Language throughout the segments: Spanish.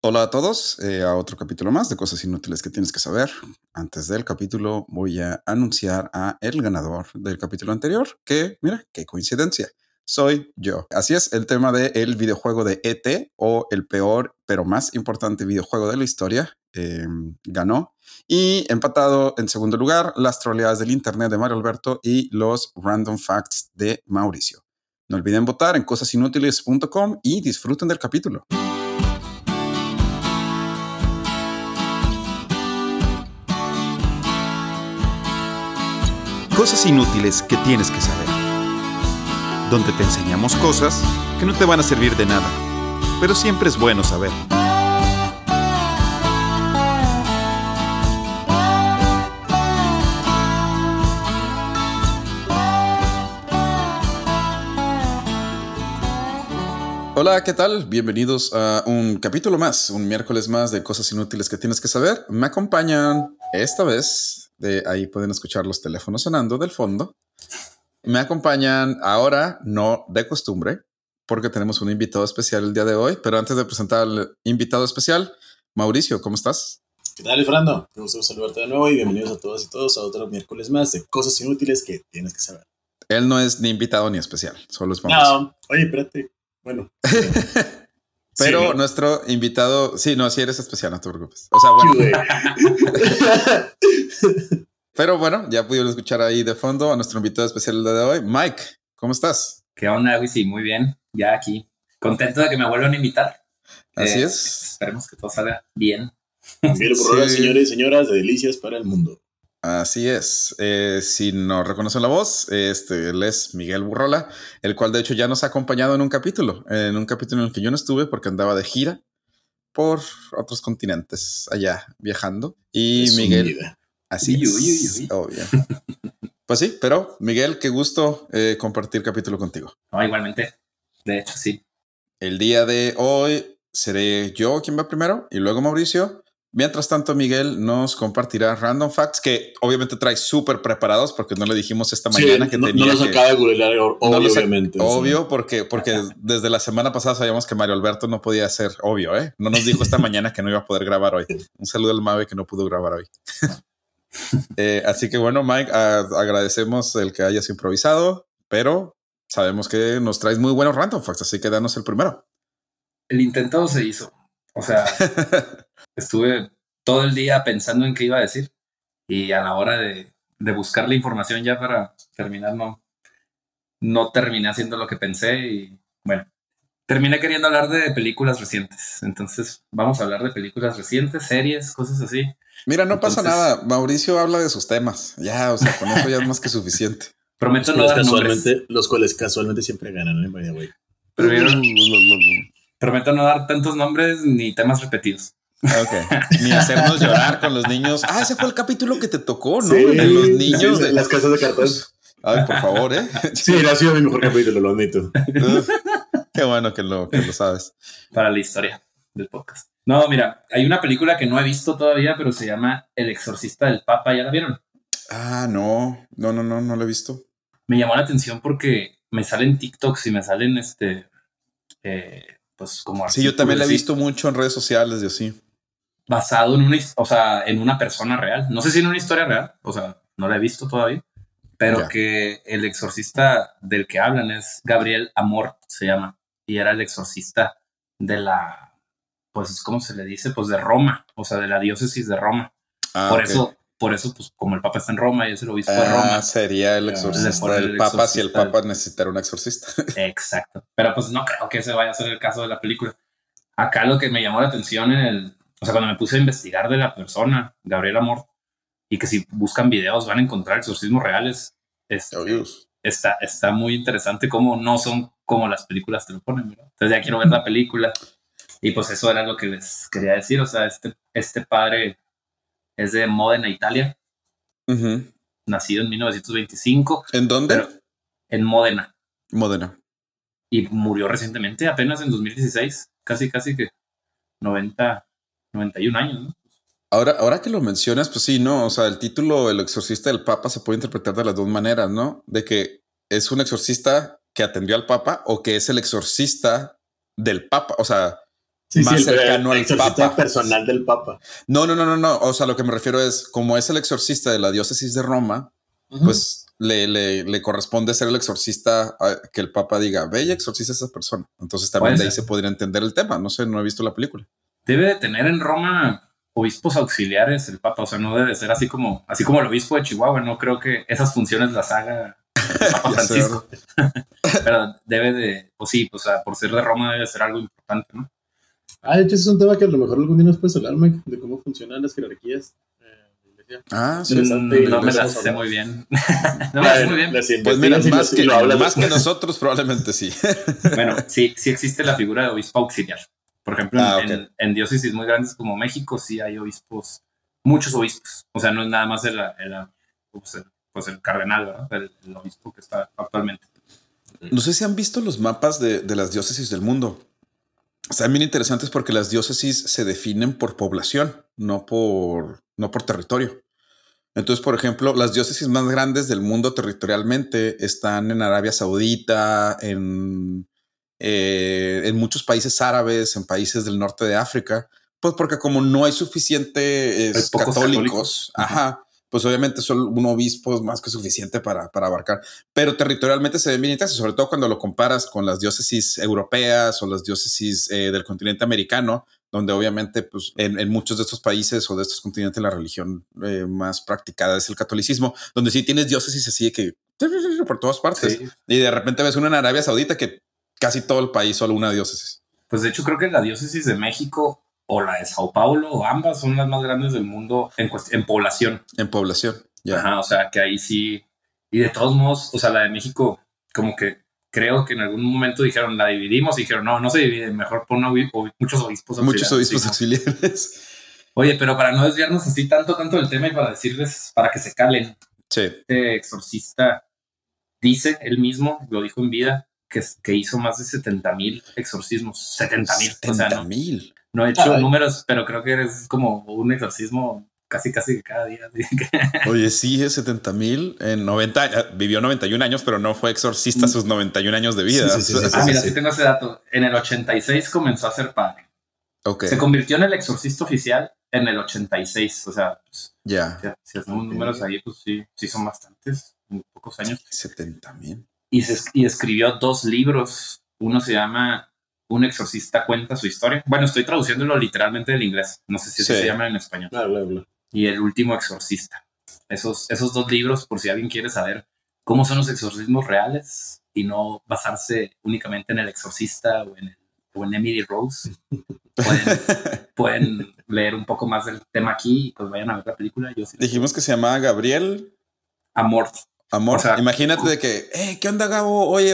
Hola a todos, eh, a otro capítulo más de cosas inútiles que tienes que saber. Antes del capítulo voy a anunciar a el ganador del capítulo anterior, que mira, qué coincidencia, soy yo. Así es, el tema del el videojuego de ET o el peor pero más importante videojuego de la historia eh, ganó. Y empatado en segundo lugar, las troleadas del internet de Mario Alberto y los random facts de Mauricio. No olviden votar en cosasinútiles.com y disfruten del capítulo. Cosas inútiles que tienes que saber. Donde te enseñamos cosas que no te van a servir de nada, pero siempre es bueno saber. Hola, ¿qué tal? Bienvenidos a un capítulo más, un miércoles más de cosas inútiles que tienes que saber. Me acompañan esta vez, de ahí pueden escuchar los teléfonos sonando del fondo. Me acompañan ahora, no de costumbre, porque tenemos un invitado especial el día de hoy. Pero antes de presentar al invitado especial, Mauricio, ¿cómo estás? ¿Qué tal, Fernando? Me gusta saludarte de nuevo y bienvenidos a todos y todos a otro miércoles más de cosas inútiles que tienes que saber. Él no es ni invitado ni especial, solo es Mauricio. No, oye, espérate. Bueno. Pero Sí, ¿no? nuestro invitado, sí, no, sí eres especial, no te preocupes. O sea, bueno, pero bueno, ya pudieron escuchar ahí de fondo a nuestro invitado especial el día de hoy, Mike. ¿Cómo estás? ¿Qué onda, güey? Sí, muy bien. Ya aquí. Contento de que me vuelvan a invitar. Así Eh, es. Esperemos que todo salga bien. Miguel Borrola, Sí. señores y señoras, de Delicias para el Mundo. Así es. Eh, si no reconocen la voz, este él es Miguel Burrola, el cual de hecho ya nos ha acompañado en un capítulo, en un capítulo en el que yo no estuve porque andaba de gira por otros continentes allá viajando. Y Es Miguel, así Uy, es, uy, uy, uy. obvio. pues sí, pero Miguel, qué gusto eh, compartir capítulo contigo. No, igualmente. De hecho, sí. El día de hoy seré yo quien va primero y luego Mauricio. Mientras tanto, Miguel nos compartirá random facts que obviamente trae súper preparados porque no le dijimos esta Sí, mañana que no, tenía no los que... acaba de googlear, o- No obviamente. sí. Obvio, porque, porque desde la semana pasada sabíamos que Mario Alberto no podía ser obvio, ¿eh? No nos dijo esta mañana que no iba a poder grabar hoy. Un saludo al Mave que no pudo grabar hoy. Eh, así que bueno, Mike, a- agradecemos el que hayas improvisado, pero sabemos que nos traes muy buenos random facts, así que danos el primero. El intento se hizo. O sea, estuve todo el día pensando en qué iba a decir. Y a la hora de, de buscar la información ya para terminar, no, no terminé haciendo lo que pensé. Y bueno, terminé queriendo hablar de películas recientes. Entonces, vamos a hablar de películas recientes, series, cosas así. Mira, no pasa nada. Mauricio habla de sus temas. Ya, o sea, con eso ya es más que suficiente. Prometo Los no dar nombres. casualmente, los cuales casualmente siempre ganan, ¿eh? Pero Prometo no dar tantos nombres ni temas repetidos. Ok. Ni hacernos llorar con los niños. Ah, ese fue el capítulo que te tocó, ¿no? Sí, de los niños. sí, de- Las casas de cartón. Ay, por favor, ¿eh? Sí, ha sido mi mejor capítulo, lo admito. Qué bueno que lo, que lo sabes. para la historia del podcast. No, mira, hay una película que no he visto todavía, pero se llama El exorcista del Papa. ¿Ya la vieron? Ah, no. No, no, no, no lo he visto. Me llamó la atención porque me salen TikToks y me salen este, eh, pues como Sí, yo también la he visto mucho en redes sociales y así. Basado en una, o sea, en una persona real. No sé si en una historia real, o sea, no la he visto todavía, pero Ya. que el exorcista del que hablan es Gabriel Amor, se llama, y era el exorcista de la, pues, ¿cómo se le dice? Pues de Roma, o sea, de la diócesis de Roma. Ah, por ok. eso, por eso, pues, como el Papa está en Roma y es el obispo de Ah, Roma. sería el Ah, exorcista del Papa si el exorcista. Papa necesitara un exorcista. Exacto. Pero pues no creo que ese vaya a ser el caso de la película. Acá lo que me llamó la atención en el, o sea, cuando me puse a investigar de la persona, Gabriel Amor, y que si buscan videos van a encontrar exorcismos reales, es- Oh, está, está muy interesante cómo no son como las películas te lo ponen. ¿verdad? Entonces ya quiero ver la película. Y pues eso era lo que les quería decir. O sea, este, este padre es de Modena, Italia, Ujú. nacido en 1925 ¿En dónde? En Modena. Modena. y murió recientemente, apenas en 2016, casi, casi que 90, 91 años, ¿no? Ahora, ahora que lo mencionas, pues sí, no, o sea, el título El exorcista del Papa se puede interpretar de las dos maneras, ¿no? De que es un exorcista que atendió al Papa o que es el exorcista del Papa, o sea, Sí, más sí, cercano el al exorcista Papa. personal del Papa. No, no, no, no, no. O sea, lo que me refiero es, como es el exorcista de la diócesis de Roma, pues le, le, le corresponde ser el exorcista a que el Papa diga, ve y exorciza a esa persona. Entonces también de ahí se podría entender el tema. No sé, no he visto la película. Debe de tener en Roma obispos auxiliares el Papa, o sea, no debe ser así como, así como el obispo de Chihuahua, no creo que esas funciones las haga el Papa Francisco. Pero debe de, pues sí, o sea, por ser de Roma debe ser algo importante, ¿no? Ah, de hecho, ese es un tema que a lo mejor algún día nos puedes hablar, Mike, de cómo funcionan las jerarquías. eh. Ah, sí. Mm, No me las sé muy bien. no me las sé muy bien. Pues mira, más, que, lo hablas más que después. nosotros probablemente sí. Bueno, sí, sí existe la figura de obispo auxiliar. Por ejemplo, en- Ah, en, en diócesis muy grandes como México sí hay obispos, muchos obispos. O sea, no es nada más el, el- pues el, pues el cardenal, ¿verdad? El, el obispo que está actualmente. No sé si han visto los mapas de, de las diócesis del mundo. Están bien interesantes porque las diócesis se definen por población, no por, no por territorio. Entonces, por ejemplo, las diócesis más grandes del mundo territorialmente están en Arabia Saudita, en, eh, en muchos países árabes, en países del norte de África, pues porque como no hay suficientes católicos, católicos. ajá, pues obviamente solo un obispo es más que suficiente para, para abarcar pero territorialmente se ven bien intensos, sobre todo cuando lo comparas con las diócesis europeas o las diócesis eh, del continente americano, donde obviamente pues, en, en muchos de estos países o de estos continentes la religión eh, más practicada es el catolicismo, donde sí tienes diócesis así que por todas partes Sí. y de repente ves una en Arabia Saudita que casi todo el país solo una diócesis. Pues de hecho creo que la diócesis de México o la de Sao Paulo o ambas son las más grandes del mundo en, en población. En población, ya. Ajá, o sea, que ahí sí. Y de todos modos, o sea, la de México, como que creo que en algún momento dijeron, la dividimos y dijeron, no, no se divide, mejor pon muchos obispos. Muchos auxiliares". obispos Sí, auxiliares. Oye, pero para no desviarnos así tanto, tanto del tema y para decirles, para que se calen, Sí. este exorcista dice él mismo, lo dijo en vida, que, que hizo más de 70 mil exorcismos. 70 mil. O sea, 70 no, mil. no he hecho Ay. números, pero creo que es como un exorcismo casi, casi que cada día. Oye, sí, es 70 mil en 90 años. Vivió 91 años, pero no fue exorcista sus 91 años de vida. Sí, sí, sí, sí, ah, mira, sí. sí tengo ese dato. En el 86 comenzó a ser padre. Ok, Se convirtió en el exorcista oficial en el 86. O sea, pues, ya. si, si hacemos números ahí, pues sí, sí son bastantes, en pocos años. 70 mil. Y, se, y escribió dos libros. Uno se llama Un exorcista cuenta su historia. Bueno, estoy traduciéndolo literalmente del inglés. No sé si Sí. se llama en español. Bla, bla, bla. Y El último exorcista. Esos, esos dos libros, por si alguien quiere saber cómo son los exorcismos reales y no basarse únicamente en el exorcista o en, el- o en Emily Rose, pueden, pueden leer un poco más del tema aquí y pues vayan a ver la película. Yo sí. Dijimos que se llamaba Gabriel Amor. Amor. O sea, Imagínate de que, hey, ¿qué onda, Gabo? Oye,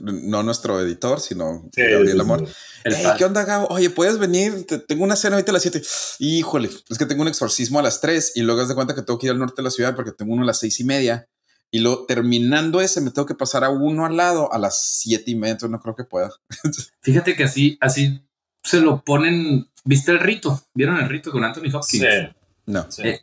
no nuestro editor, sino Sí, Gabriel Amor. El Hey. ¿qué onda, Gabo? Oye, ¿puedes venir? Te- tengo una cena ahorita a las 7. Híjole, es que tengo un exorcismo a las 3 y luego haz de cuenta que tengo que ir al norte de la ciudad porque tengo uno a las seis y media. Y luego terminando ese, me tengo que pasar a uno al lado a las siete y media. Entonces no creo que pueda. Fíjate que así, así se lo ponen. ¿Viste el rito? ¿Vieron el rito con Anthony Hopkins? Sí, No. sí. Eh,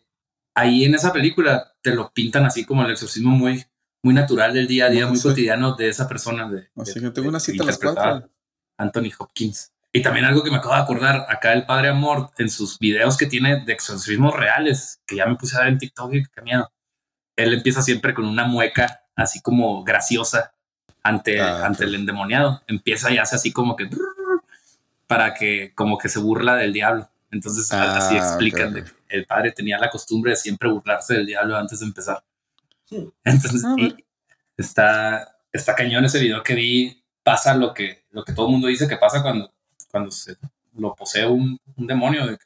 Ahí en esa película te lo pintan así como el exorcismo muy, muy natural del día a día, No muy cotidiano de esa persona. De, Así de- que tengo una cita a las interpretada 4. Anthony Hopkins. Y también algo que me acabo de acordar, acá el Padre Amor, en sus videos que tiene de exorcismos reales, que ya me puse a ver en TikTok y qué miedo. Él empieza siempre con una mueca así como graciosa ante, Ah, ante el endemoniado. Empieza y hace así como que para que como que se burla del diablo. Entonces Ah, así explican de ok. que el padre tenía la costumbre de siempre burlarse del diablo antes de empezar. Entonces Ah, y está, está cañón ese video que vi. Pasa lo que, lo que todo el mundo dice que pasa cuando, cuando se lo posee un, un demonio, de que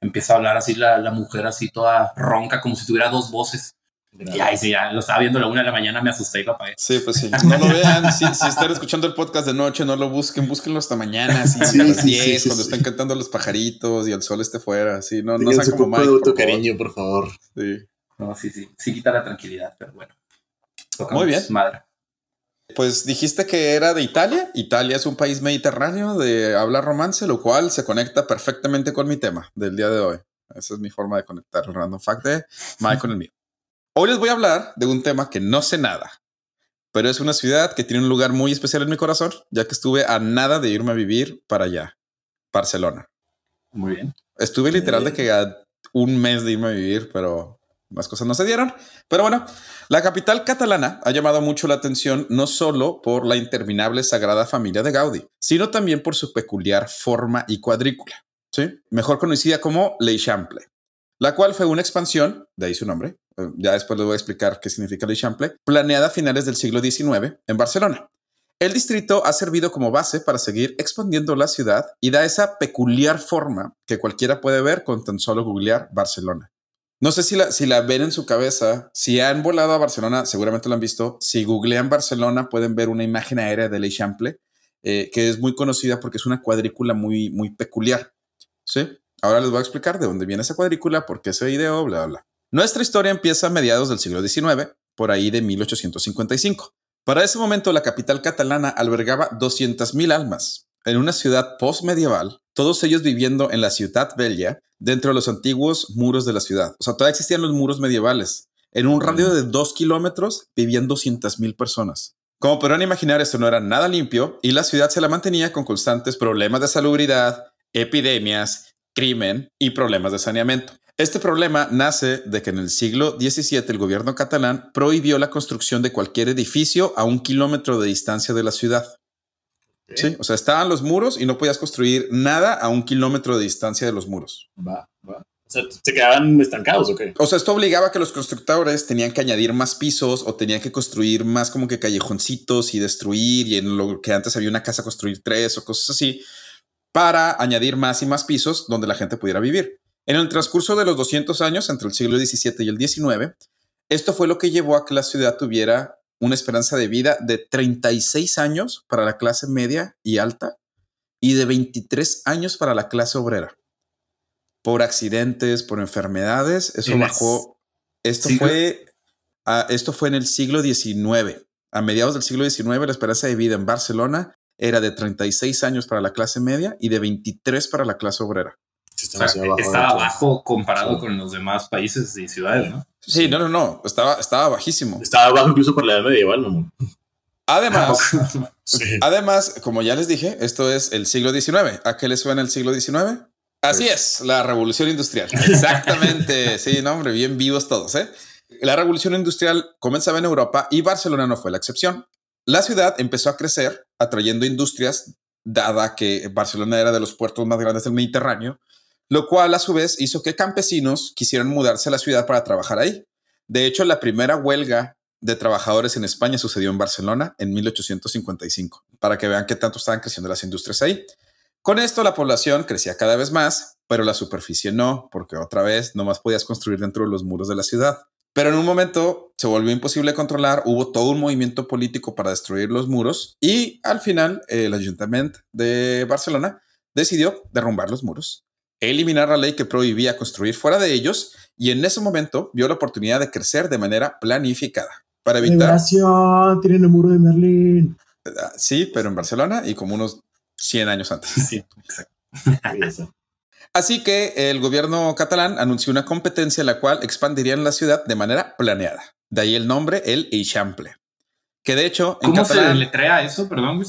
empieza a hablar así la, la mujer así toda ronca, como si tuviera dos voces. Y ahí sí, ya lo estaba viendo a la una de la mañana, me asusté y lo apagué. Sí, pues sí. No lo vean. Si, si están escuchando el podcast de noche, no lo busquen. Búsquenlo hasta mañana, así, Sí, a las sí, 10, sí, sí, cuando sí. están cantando los pajaritos y el sol esté fuera. Así, no, no sean como Mike. por favor. autocariño, por favor. Sí. No, sí, sí, sí quita la tranquilidad, pero bueno. Muy bien. Madre. Pues dijiste que era de Italia. Italia es un país mediterráneo de habla romance, lo cual se conecta perfectamente con mi tema del día de hoy. Esa es mi forma de conectar el random fact de Mike con el mío. Hoy les voy a hablar de un tema que no sé nada, pero es una ciudad que tiene un lugar muy especial en mi corazón, ya que estuve a nada de irme a vivir para allá. Barcelona. Muy bien. Estuve literal de que a un mes de irme a vivir, pero más cosas no se dieron. Pero bueno, la capital catalana ha llamado mucho la atención no solo por la interminable Sagrada Familia de Gaudí, sino también por su peculiar forma y cuadrícula, ¿sí? mejor conocida como l'Eixample, la cual fue una expansión, de ahí su nombre, eh, ya después les voy a explicar qué significa l'Eixample, planeada a finales del siglo XIX en Barcelona. El distrito ha servido como base para seguir expandiendo la ciudad y da esa peculiar forma que cualquiera puede ver con tan solo googlear Barcelona. No sé si la, ven en su cabeza, si han volado a Barcelona, seguramente lo han visto. Si googlean Barcelona, pueden ver una imagen aérea de l'Eixample, eh, que es muy conocida porque es una cuadrícula muy, muy peculiar. ¿Sí? Ahora les voy a explicar de dónde viene esa cuadrícula, por qué ese video, bla, bla. Nuestra historia empieza a mediados del siglo XIX, por ahí de 1855. Para ese momento, la capital catalana albergaba 200.000 almas. En una ciudad postmedieval, todos ellos viviendo en la Ciudad Bella, dentro de los antiguos muros de la ciudad. O sea, todavía existían los muros medievales. En un radio de dos kilómetros vivían 200.000 personas. Como podrán imaginar, esto no era nada limpio y la ciudad se la mantenía con constantes problemas de salubridad, epidemias, crimen y problemas de saneamiento. Este problema nace de que en el siglo XVII el gobierno catalán prohibió la construcción de cualquier edificio a un kilómetro de distancia de la ciudad. Sí, o sea, estaban los muros y no podías construir nada a un kilómetro de distancia de los muros. Va, va. O sea, ¿se quedaban estancados o qué? O sea, esto obligaba a que los constructores tenían que añadir más pisos o tenían que construir más como que callejoncitos y destruir y en lo que antes había una casa construir tres o cosas así para añadir más y más pisos donde la gente pudiera vivir. En el transcurso de los 200 años, entre el siglo XVII y el XIX, esto fue lo que llevó a que la ciudad tuviera una esperanza de vida de 36 años para la clase media y alta y de 23 años para la clase obrera. Por accidentes, por enfermedades, eso bajó. Esto fue, esto fue en el siglo XIX. A mediados del siglo XIX, la esperanza de vida en Barcelona era de 36 años para la clase media y de 23 para la clase obrera. estaba bajo comparado con los demás países y ciudades, ¿no? Sí, no, no, no, estaba, estaba bajísimo. Estaba bajo incluso por la edad medieval, ¿no? Además, además, como ya les dije, esto es el siglo XIX. ¿A qué le suena el siglo XIX? Así pues es, la revolución industrial. Exactamente. sí, no, hombre, bien vivos todos. ¿eh? La revolución industrial comenzaba en Europa y Barcelona no fue la excepción. La ciudad empezó a crecer, atrayendo industrias, dada que Barcelona era de los puertos más grandes del Mediterráneo lo cual a su vez hizo que campesinos quisieran mudarse a la ciudad para trabajar ahí. De hecho, la primera huelga de trabajadores en España sucedió en Barcelona en 1855, para que vean qué tanto estaban creciendo las industrias ahí. Con esto la población crecía cada vez más, pero la superficie no, porque otra vez no más podías construir dentro de los muros de la ciudad. Pero en un momento se volvió imposible controlar, hubo todo un movimiento político para destruir los muros y al final el ayuntamiento de Barcelona decidió derrumbar los muros eliminar la ley que prohibía construir fuera de ellos y en ese momento vio la oportunidad de crecer de manera planificada para evitar. Tienen el muro de Berlín. Ah, sí, pero en Barcelona y como unos 100 años antes. Sí, Así que el gobierno catalán anunció una competencia en la cual expandirían la ciudad de manera planeada. De ahí el nombre, el Eixample. Que de hecho. ¿Cómo se letrea eso? Perdón,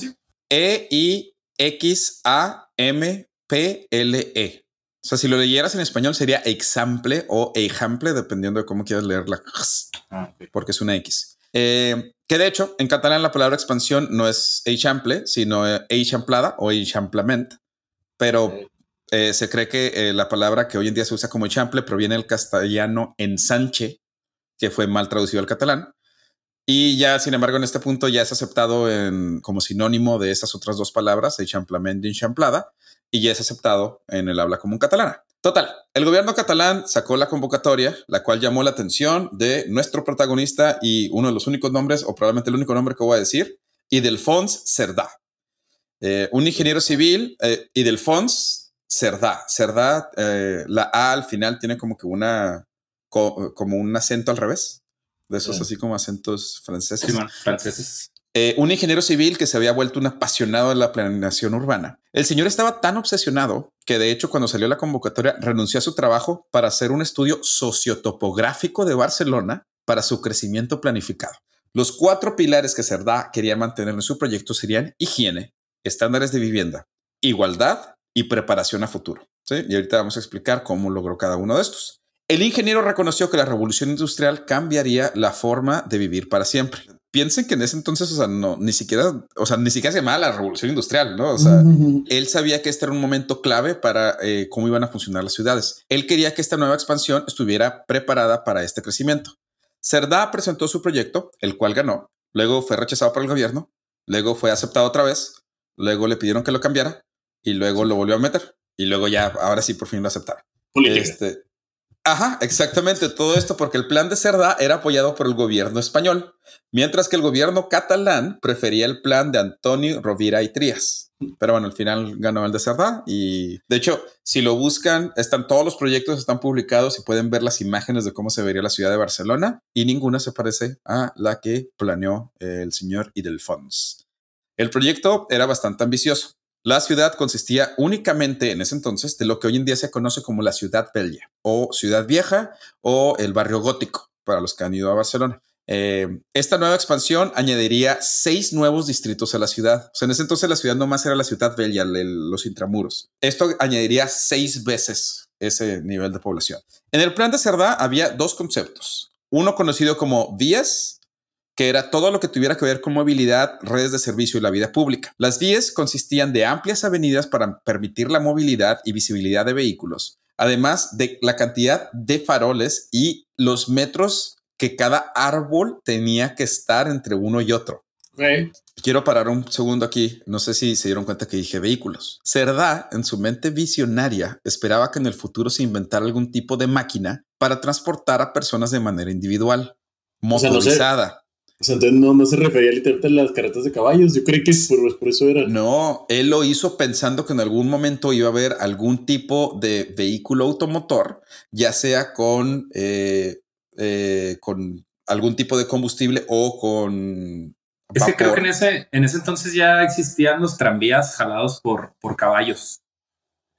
E-I-X-A-M-P-L-E. O sea, si lo leyeras en español sería example o ejample, dependiendo de cómo quieras leer la ah, porque es una X. Eh, que de hecho, en catalán la palabra expansión no es eixample, sino eixamplada o eixamplament, pero eh, se cree que eh, la palabra que hoy en día se usa como eixample proviene del castellano ensanche, que fue mal traducido al catalán. Y ya, sin embargo, en este punto ya es aceptado como sinónimo de esas otras dos palabras, eixamplament y eixamplada y ya es aceptado en el habla común catalana. Total, el gobierno catalán sacó la convocatoria, la cual llamó la atención de nuestro protagonista y uno de los únicos nombres, o probablemente el único nombre que voy a decir, Idelfons Cerdá. Eh, un ingeniero civil, eh, Idelfons Cerdá. Cerdá, eh, la A al final tiene como que una, como un acento al revés, de esos así como acentos franceses. franceses. Eh, un ingeniero civil que se había vuelto un apasionado de la planeación urbana. El señor estaba tan obsesionado que de hecho cuando salió la convocatoria renunció a su trabajo para hacer un estudio sociotopográfico de Barcelona para su crecimiento planificado. Los cuatro pilares que Cerdá quería mantener en su proyecto serían higiene, estándares de vivienda, igualdad y preparación a futuro. ¿sí? Y ahorita vamos a explicar cómo logró cada uno de estos. El ingeniero reconoció que la revolución industrial cambiaría la forma de vivir para siempre. Piensen que en ese entonces, o sea, no, ni siquiera, o sea, ni siquiera se llamaba la revolución industrial, ¿no? O sea, él sabía que este era un momento clave para eh, cómo iban a funcionar las ciudades. Él quería que esta nueva expansión estuviera preparada para este crecimiento. Cerdá presentó su proyecto, el cual ganó, luego fue rechazado por el gobierno, luego fue aceptado otra vez, luego le pidieron que lo cambiara y luego lo volvió a meter y luego ya, ahora sí, por fin lo aceptaron. Este, ajá, exactamente todo esto porque el plan de Cerdá era apoyado por el gobierno español, mientras que el gobierno catalán prefería el plan de Antonio Rovira y Trías. Pero bueno, al final ganó el de Cerdá y de hecho, si lo buscan, están todos los proyectos, están publicados y pueden ver las imágenes de cómo se vería la ciudad de Barcelona y ninguna se parece a la que planeó el señor Idelfons. El proyecto era bastante ambicioso. La ciudad consistía únicamente en ese entonces de lo que hoy en día se conoce como la ciudad bella o ciudad vieja o el barrio gótico para los que han ido a Barcelona. Eh, esta nueva expansión añadiría seis nuevos distritos a la ciudad. En ese entonces la ciudad no más era la ciudad bella, los intramuros. Esto añadiría seis veces ese nivel de población. En el plan de Cerdá había dos conceptos. Uno conocido como vías que era todo lo que tuviera que ver con movilidad, redes de servicio y la vida pública. Las vías consistían de amplias avenidas para permitir la movilidad y visibilidad de vehículos, además de la cantidad de faroles y los metros que cada árbol tenía que estar entre uno y otro. Quiero parar un segundo aquí. No sé si se dieron cuenta que dije vehículos. Cerdá, en su mente visionaria, esperaba que en el futuro se inventara algún tipo de máquina para transportar a personas de manera individual, motorizada. O sea, entonces no, se refería literalmente a las carretas de caballos. Yo creí que por, por, eso era. No, él lo hizo pensando que en algún momento iba a haber algún tipo de vehículo automotor, ya sea con, eh, eh, con algún tipo de combustible o con. Es que creo que en ese, en ese entonces ya existían los tranvías jalados por, por caballos.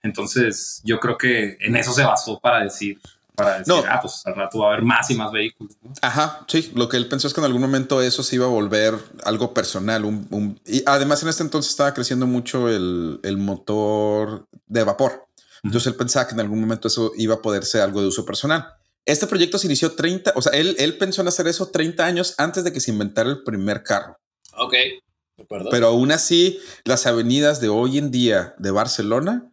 Entonces, yo creo que en eso se basó para decir para decir, no. ah, pues al rato va a haber más y más vehículos. Ajá, sí, lo que él pensó es que en algún momento eso se iba a volver algo personal. Un, y además en este entonces estaba creciendo mucho el, el motor de vapor. Entonces él pensaba que en algún momento eso iba a poder ser algo de uso personal. Este proyecto se inició 30, o sea, él, él pensó en hacer eso 30 años antes de que se inventara el primer carro. Ok. Pero aún así, las avenidas de hoy en día de Barcelona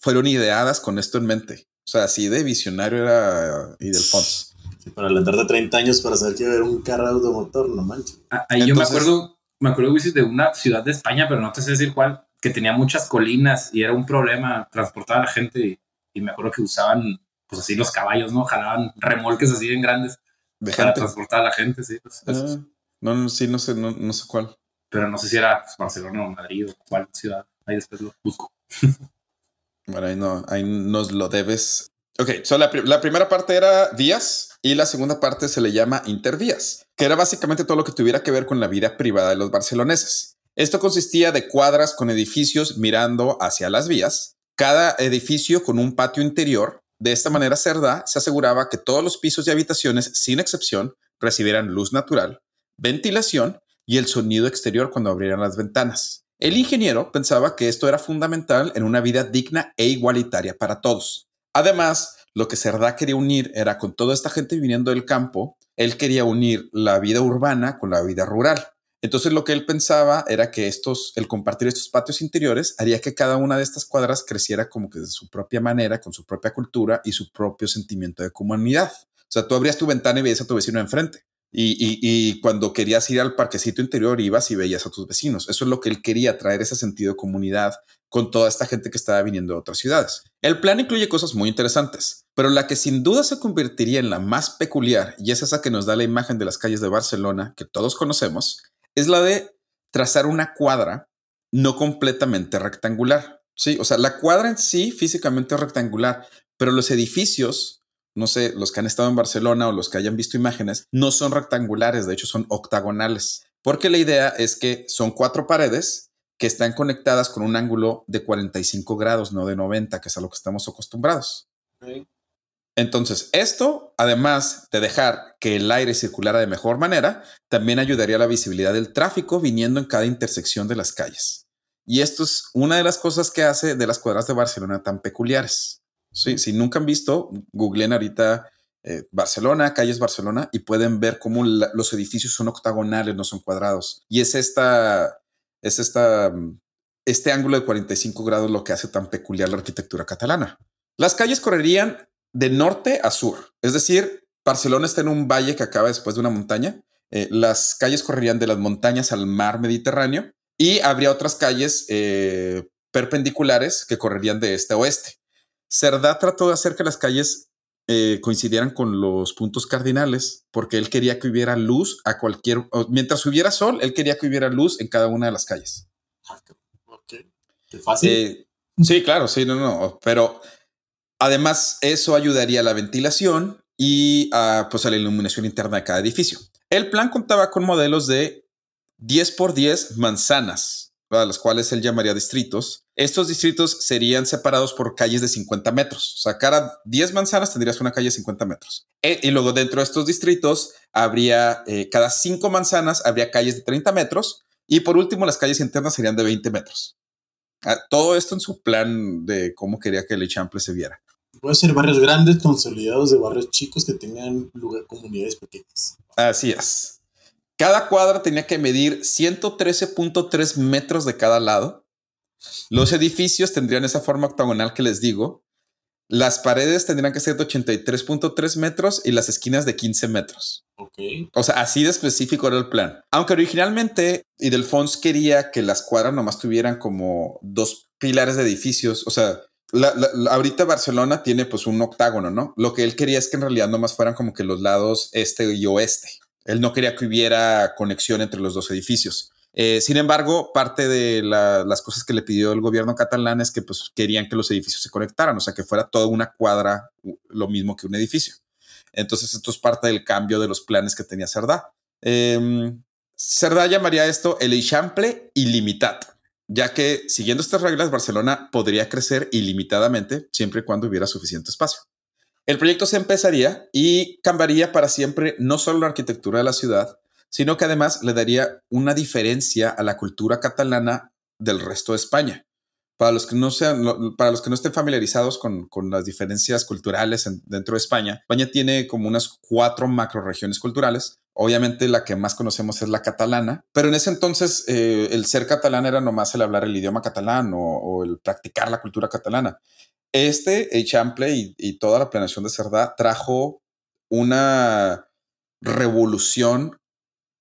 fueron ideadas con esto en mente. O sea, así de visionario era Idelfons. Sí, para de 30 años para saber que iba a haber un carro automotor, no manches. Ah, ahí yo me acuerdo, me acuerdo de una ciudad de España, pero no te sé decir cuál, que tenía muchas colinas y era un problema transportar a la gente. Y, me acuerdo que usaban, pues así los caballos, ¿no? Jalaban remolques así bien grandes para transportar a la gente, sí. Pues, ah, no, no, sí, no sé, no, no, sé cuál. Pero no sé si era pues, Barcelona o Madrid o cuál ciudad. Ahí después lo busco. Bueno, ahí, no, ahí nos lo debes. Ok, so la, la, primera parte era vías y la segunda parte se le llama intervías, que era básicamente todo lo que tuviera que ver con la vida privada de los barceloneses. Esto consistía de cuadras con edificios mirando hacia las vías, cada edificio con un patio interior. De esta manera, Cerda se aseguraba que todos los pisos y habitaciones, sin excepción, recibieran luz natural, ventilación y el sonido exterior cuando abrieran las ventanas. El ingeniero pensaba que esto era fundamental en una vida digna e igualitaria para todos. Además, lo que Cerdá quería unir era con toda esta gente viniendo del campo, él quería unir la vida urbana con la vida rural. Entonces lo que él pensaba era que estos, el compartir estos patios interiores haría que cada una de estas cuadras creciera como que de su propia manera, con su propia cultura y su propio sentimiento de comunidad. O sea, tú abrías tu ventana y veías a tu vecino enfrente. Y, cuando querías ir al parquecito interior, ibas y veías a tus vecinos. Eso es lo que él quería, traer ese sentido de comunidad con toda esta gente que estaba viniendo de otras ciudades. El plan incluye cosas muy interesantes, pero la que sin duda se convertiría en la más peculiar, y es esa que nos da la imagen de las calles de Barcelona, que todos conocemos, es la de trazar una cuadra no completamente rectangular. Sí, o sea, la cuadra en sí físicamente rectangular, pero los edificios no sé, los que han estado en Barcelona o los que hayan visto imágenes, no son rectangulares, de hecho son octagonales, porque la idea es que son cuatro paredes que están conectadas con un ángulo de 45 grados, no de 90, que es a lo que estamos acostumbrados. Entonces, esto, además de dejar que el aire circulara de mejor manera, también ayudaría a la visibilidad del tráfico viniendo en cada intersección de las calles. Y esto es una de las cosas que hace de las cuadras de Barcelona tan peculiares. Sí, si nunca han visto, googleen ahorita eh, Barcelona, calles Barcelona, y pueden ver cómo los edificios son octagonales, no son cuadrados. Y es esta, es esta, este ángulo de 45 grados lo que hace tan peculiar la arquitectura catalana. Las calles correrían de norte a sur, es decir, Barcelona está en un valle que acaba después de una montaña. Eh, las calles correrían de las montañas al mar Mediterráneo y habría otras calles eh, perpendiculares que correrían de este a oeste. Cerdá trató de hacer que las calles eh, coincidieran con los puntos cardinales porque él quería que hubiera luz a cualquier, mientras hubiera sol, él quería que hubiera luz en cada una de las calles. Qué fácil. Eh, sí, claro, sí, no, no, pero además eso ayudaría a la ventilación y a, pues, a la iluminación interna de cada edificio. El plan contaba con modelos de 10 por 10 manzanas, a las cuales él llamaría distritos. Estos distritos serían separados por calles de 50 metros. O sea, cada 10 manzanas tendrías una calle de 50 metros. E, y luego dentro de estos distritos habría, eh, cada 5 manzanas habría calles de 30 metros. Y por último, las calles internas serían de 20 metros. Ah, todo esto en su plan de cómo quería que el Echample se viera. Puede ser barrios grandes consolidados de barrios chicos que tengan lugar, comunidades pequeñas. Así es. Cada cuadra tenía que medir 113.3 metros de cada lado. Los edificios tendrían esa forma octagonal que les digo. Las paredes tendrían que ser de 83.3 metros y las esquinas de 15 metros. Okay. O sea, así de específico era el plan. Aunque originalmente Idelfons quería que las cuadras nomás tuvieran como dos pilares de edificios. O sea, ahorita Barcelona tiene pues un octágono, ¿no? Lo que él quería es que en realidad nomás fueran como que los lados este y oeste. Él no quería que hubiera conexión entre los dos edificios. Eh, sin embargo, parte de las cosas que le pidió el gobierno catalán es que pues, querían que los edificios se conectaran, o sea, que fuera toda una cuadra lo mismo que un edificio. Entonces, esto es parte del cambio de los planes que tenía Cerdá. Eh, Cerdá llamaría esto el Eixample ilimitado, ya que siguiendo estas reglas, Barcelona podría crecer ilimitadamente siempre y cuando hubiera suficiente espacio. El proyecto se empezaría y cambiaría para siempre no solo la arquitectura de la ciudad, sino que además le daría una diferencia a la cultura catalana del resto de España. Para los que no, sean, para los que no estén familiarizados con, las diferencias culturales dentro de España, España tiene como unas cuatro macroregiones culturales. Obviamente la que más conocemos es la catalana, pero en ese entonces eh, el ser catalán era nomás el hablar el idioma catalán o el practicar la cultura catalana. Este Echample y, y toda la planeación de Cerdá trajo una revolución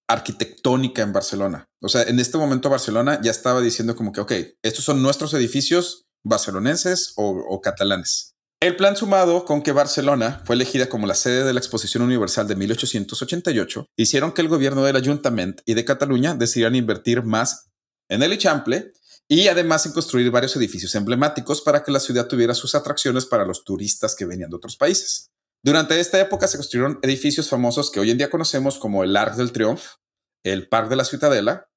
arquitectónica en Barcelona. O sea, en este momento Barcelona ya estaba diciendo como que, ok, estos son nuestros edificios barcelonenses o, catalanes. El plan sumado con que Barcelona fue elegida como la sede de la Exposición Universal de 1888 hicieron que el gobierno del Ayuntamiento y de Cataluña decidieran invertir más en el Echample y además en construir varios edificios emblemáticos para que la ciudad tuviera sus atracciones para los turistas que venían de otros países. Durante esta época se construyeron edificios famosos que hoy en día conocemos como el Arc del Triunfo, el Parc de la Ciudadela,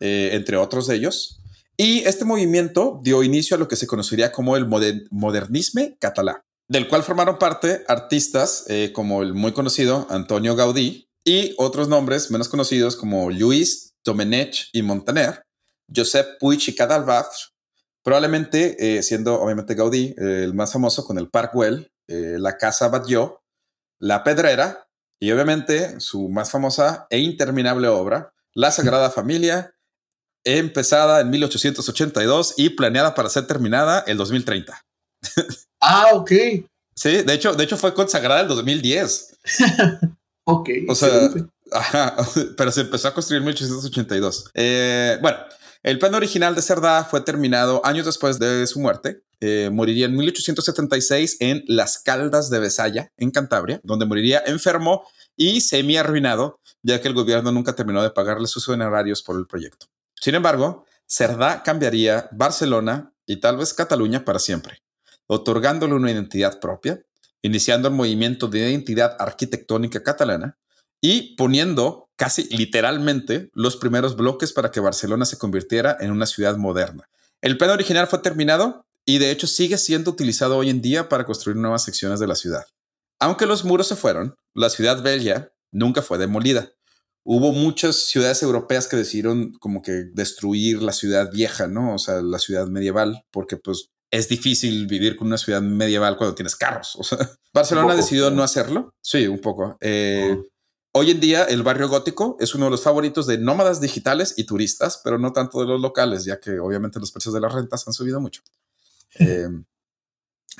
eh, entre otros de ellos. Y este movimiento dio inicio a lo que se conocería como el modernisme catalán, del cual formaron parte artistas eh, como el muy conocido Antonio Gaudí y otros nombres menos conocidos como Luis Domenech y Montaner, Josep Puig y Cadalbaf, probablemente eh, siendo obviamente Gaudí eh, el más famoso con el Park Güell, eh, la Casa Batlló, la Pedrera y obviamente su más famosa e interminable obra, La Sagrada Familia, empezada en 1882 y planeada para ser terminada el 2030. Ah, ok. Sí, de hecho, de hecho fue consagrada el 2010. ok. O sea, pero se empezó a construir en 1882. bueno, el plan original de Cerdá fue terminado años después de su muerte. Eh, moriría en 1876 en Las Caldas de Besaya, en Cantabria, donde moriría enfermo y semi arruinado, ya que el gobierno nunca terminó de pagarle sus honorarios por el proyecto. Sin embargo, Cerdá cambiaría Barcelona y tal vez Cataluña para siempre, otorgándole una identidad propia, iniciando el movimiento de identidad arquitectónica catalana y poniendo casi literalmente los primeros bloques para que Barcelona se convirtiera en una ciudad moderna. El plan original fue terminado y de hecho sigue siendo utilizado hoy en día para construir nuevas secciones de la ciudad. Aunque los muros se fueron, la ciudad bella nunca fue demolida. hubo muchas ciudades europeas que decidieron como que destruir la ciudad vieja, ¿no? O sea, la ciudad medieval, porque pues es difícil vivir con una ciudad medieval cuando tienes carros. O sea, Barcelona decidió no hacerlo. Sí, un poco. Eh, hoy en día el barrio gótico es uno de los favoritos de nómadas digitales y turistas, pero no tanto de los locales, ya que obviamente los precios de las rentas han subido mucho. Eh,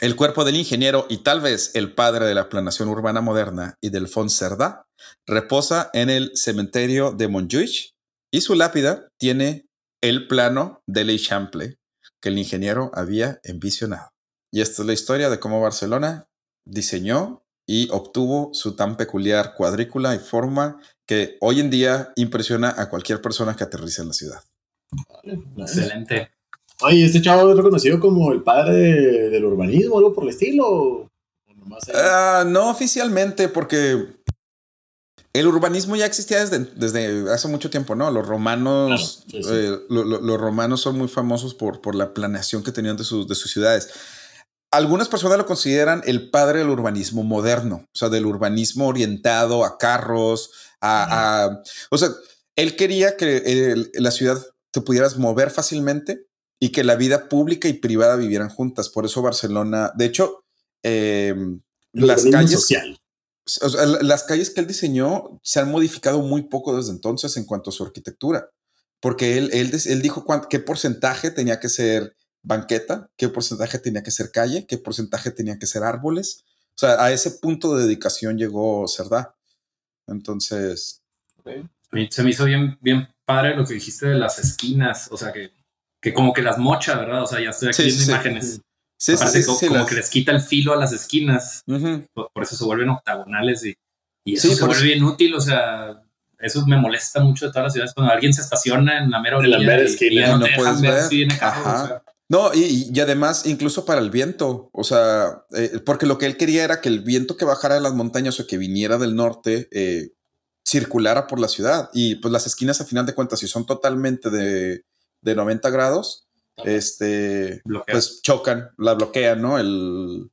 el cuerpo del ingeniero y tal vez el padre de la planación urbana moderna y del Fons Cerdá reposa en el cementerio de Montjuïc y su lápida tiene el plano de l'Eixample que el ingeniero había envisionado. Y esta es la historia de cómo Barcelona diseñó y obtuvo su tan peculiar cuadrícula y forma que hoy en día impresiona a cualquier persona que aterriza en la ciudad. Excelente. Oye, ¿este chavo es reconocido como el padre del urbanismo, algo por el estilo? Uh, no oficialmente, porque el urbanismo ya existía desde, desde, hace mucho tiempo, ¿no? Los romanos, Eh, lo, lo, los romanos son muy famosos por, por la planeación que tenían de sus, de sus ciudades. Algunas personas lo consideran el padre del urbanismo moderno, o sea, del urbanismo orientado a carros, a, a o sea, él quería que el, la ciudad te pudieras mover fácilmente y que la vida pública y privada vivieran juntas. Por eso Barcelona, de hecho, eh, las calles, social. O sea, las calles que él diseñó se han modificado muy poco desde entonces en cuanto a su arquitectura, porque él, él, él dijo cuánto, qué porcentaje tenía que ser banqueta, qué porcentaje tenía que ser calle, qué porcentaje tenía que ser árboles. O sea, a ese punto de dedicación llegó Cerdá. Entonces. Okay. Se me hizo bien, bien padre lo que dijiste de las esquinas, o sea, que, que como que las mocha, ¿verdad? O sea, ya estoy aquí sí, viendo sí, imágenes. Sí, sí, como, sí, como las- que les quita el filo a las esquinas. Ujú. Por, por eso se vuelven octagonales y, y eso Sí, se vuelve eso- bien útil. O sea, eso me molesta mucho de todas las ciudades cuando alguien se estaciona en la mera En la orilla mera esquina, y ya y no, no te dejan puedes ver, ver. si viene carro. Ajá. o sea, No, y, y además, incluso para el viento, o sea, eh, porque lo que él quería era que el viento que bajara de las montañas o que viniera del norte eh, circulara por la ciudad. Y pues las esquinas, a final de cuentas, si son totalmente de, de 90 grados, este, pues chocan, la bloquean, ¿no? El,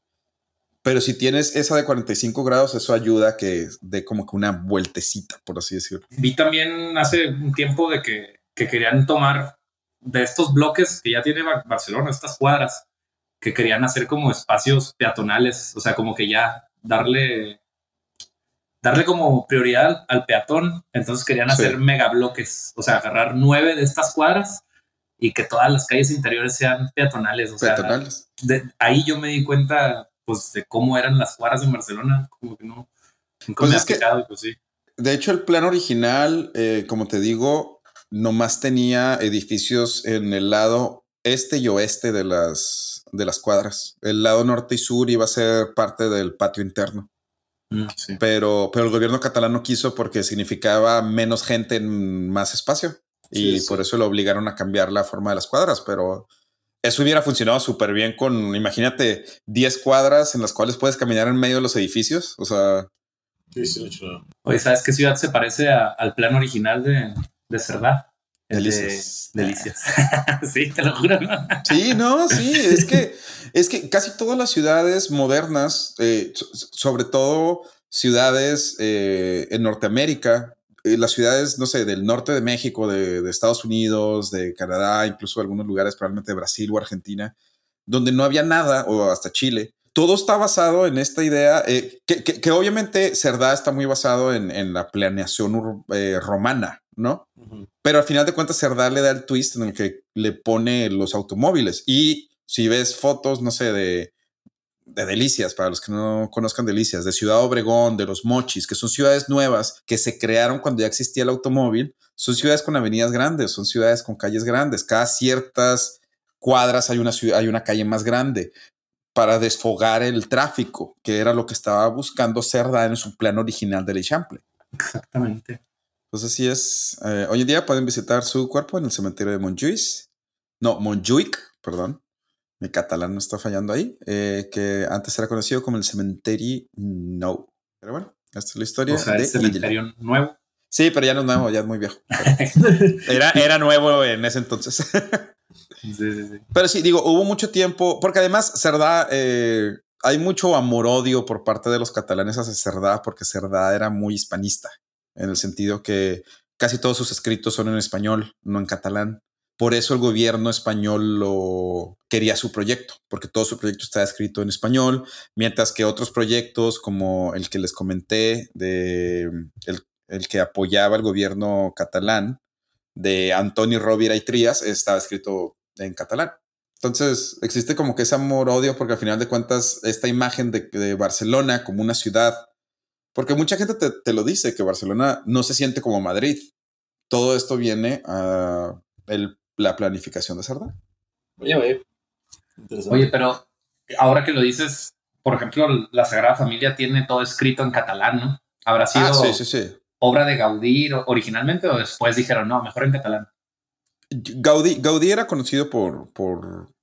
pero si tienes esa de 45 grados, eso ayuda a que dé como que una vueltecita, por así decirlo. Vi también hace un tiempo de que, que querían tomar de estos bloques que ya tiene Bar- Barcelona, estas cuadras, que querían hacer como espacios peatonales, o sea, como que ya darle darle como prioridad al, peatón, entonces querían Sí. hacer megabloques, o sea, agarrar nueve de estas cuadras y que todas las calles interiores sean peatonales, o sea, Peatonales. de- ahí yo me di cuenta pues de cómo eran las cuadras en Barcelona, como que no nunca Pues me ha pues sí. De hecho, el plan original, eh, como te digo, nomás tenía edificios en el lado este y oeste de las, de las cuadras. El lado norte y sur iba a ser parte del patio interno, Mm, sí. pero, pero el gobierno catalán no quiso porque significaba menos gente en más espacio y Sí, sí. por eso lo obligaron a cambiar la forma de las cuadras, pero eso hubiera funcionado súper bien con, imagínate, 10 cuadras en las cuales puedes caminar en medio de los edificios. O sea, Sí. Oye, ¿sabes qué ciudad se parece a- al plan original de, de de- Delicias. Delicias. sí, te lo juro, ¿no? Sí, no, sí, es que, es que casi todas las ciudades modernas, eh, so- sobre todo ciudades eh, en Norteamérica, eh, las ciudades, no sé, del norte de México, de, de Estados Unidos, de Canadá, incluso algunos lugares, probablemente de Brasil o Argentina, donde no había nada, o hasta Chile. Todo está basado en esta idea, eh, que, que- que obviamente Cerdá está muy basado en, en la planeación eh, romana, ¿no? Pero al final de cuentas, Cerdá le da el twist en el que le pone los automóviles. Y si ves fotos, no sé, de, de Delicias, para los que no conozcan Delicias, de Ciudad Obregón, de los Mochis, que son ciudades nuevas que se crearon cuando ya existía el automóvil, son ciudades con avenidas grandes, son ciudades con calles grandes. Cada ciertas cuadras hay una, ciudad, hay una calle más grande para desfogar el tráfico, que era lo que estaba buscando Cerdá en su plan original del Eixample. Exactamente. Entonces así es. Eh, hoy en día pueden visitar su cuerpo en el cementerio de Montjuïc. No, Montjuïc, perdón. Mi catalán no está fallando ahí. eh, que antes era conocido como el cementerio No. Pero bueno, esta es la historia O sea, de el cementerio nuevo. Sí, pero ya no es nuevo, ya es muy viejo. Era, era nuevo en ese entonces. Pero sí, digo, hubo mucho tiempo, porque además Cerdá, eh, hay mucho amor-odio por parte de los catalanes hacia Cerdá, porque Cerdá era muy hispanista. en el sentido que casi todos sus escritos son en español, no en catalán. Por eso el gobierno español lo quería su proyecto, porque todo su proyecto está escrito en español, mientras que otros proyectos como el que les comenté de el, el que apoyaba el gobierno catalán de Antonio Rovira y Trías estaba escrito en catalán. Entonces existe como que ese amor-odio porque al final de cuentas esta imagen de, de Barcelona como una ciudad, porque mucha gente te, te, lo dice, que Barcelona no se siente como Madrid. Todo esto viene a el, la planificación de Cerdá. Oye, oye. Oye, pero ahora que lo dices, por ejemplo, la Sagrada Familia tiene todo escrito en catalán, ¿no? Habrá sido Ah, sí, sí, sí. obra de Gaudí originalmente o después dijeron, no, mejor en catalán. Gaudí, Gaudí era conocido por, por,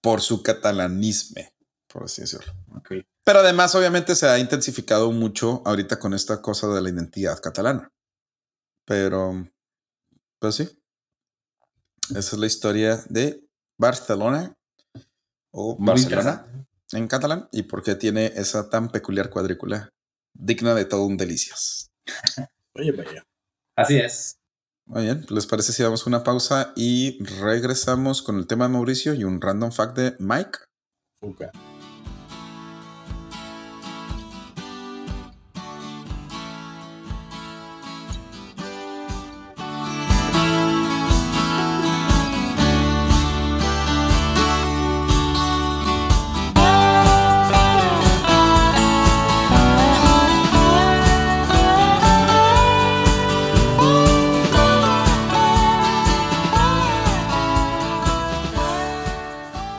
por su catalanismo, por así decirlo. Okay. Pero además, obviamente, se ha intensificado mucho ahorita con esta cosa de la identidad catalana. Pero, pues sí. Esa es la historia de Barcelona o Muy Barcelona en catalán y por qué tiene esa tan peculiar cuadrícula digna de todo un delicias. Oye, vaya. Así es. Muy bien, ¿les parece si damos una pausa y regresamos con el tema de Mauricio y un random fact de Mike? Okay.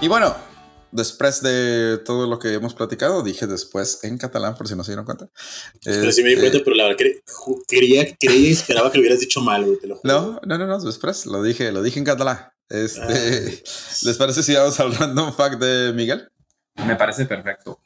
Bueno, después de todo lo que hemos platicado, dije después en catalán, por si no se dieron cuenta. Pero sí me di cuenta, pero la verdad que quería, creía y esperaba que lo hubieras dicho mal, te lo juro. No, no, no, no, después lo dije, lo dije en catalán. Este, Ay. ¿Les parece si vamos al random fact de Miguel? Me parece perfecto.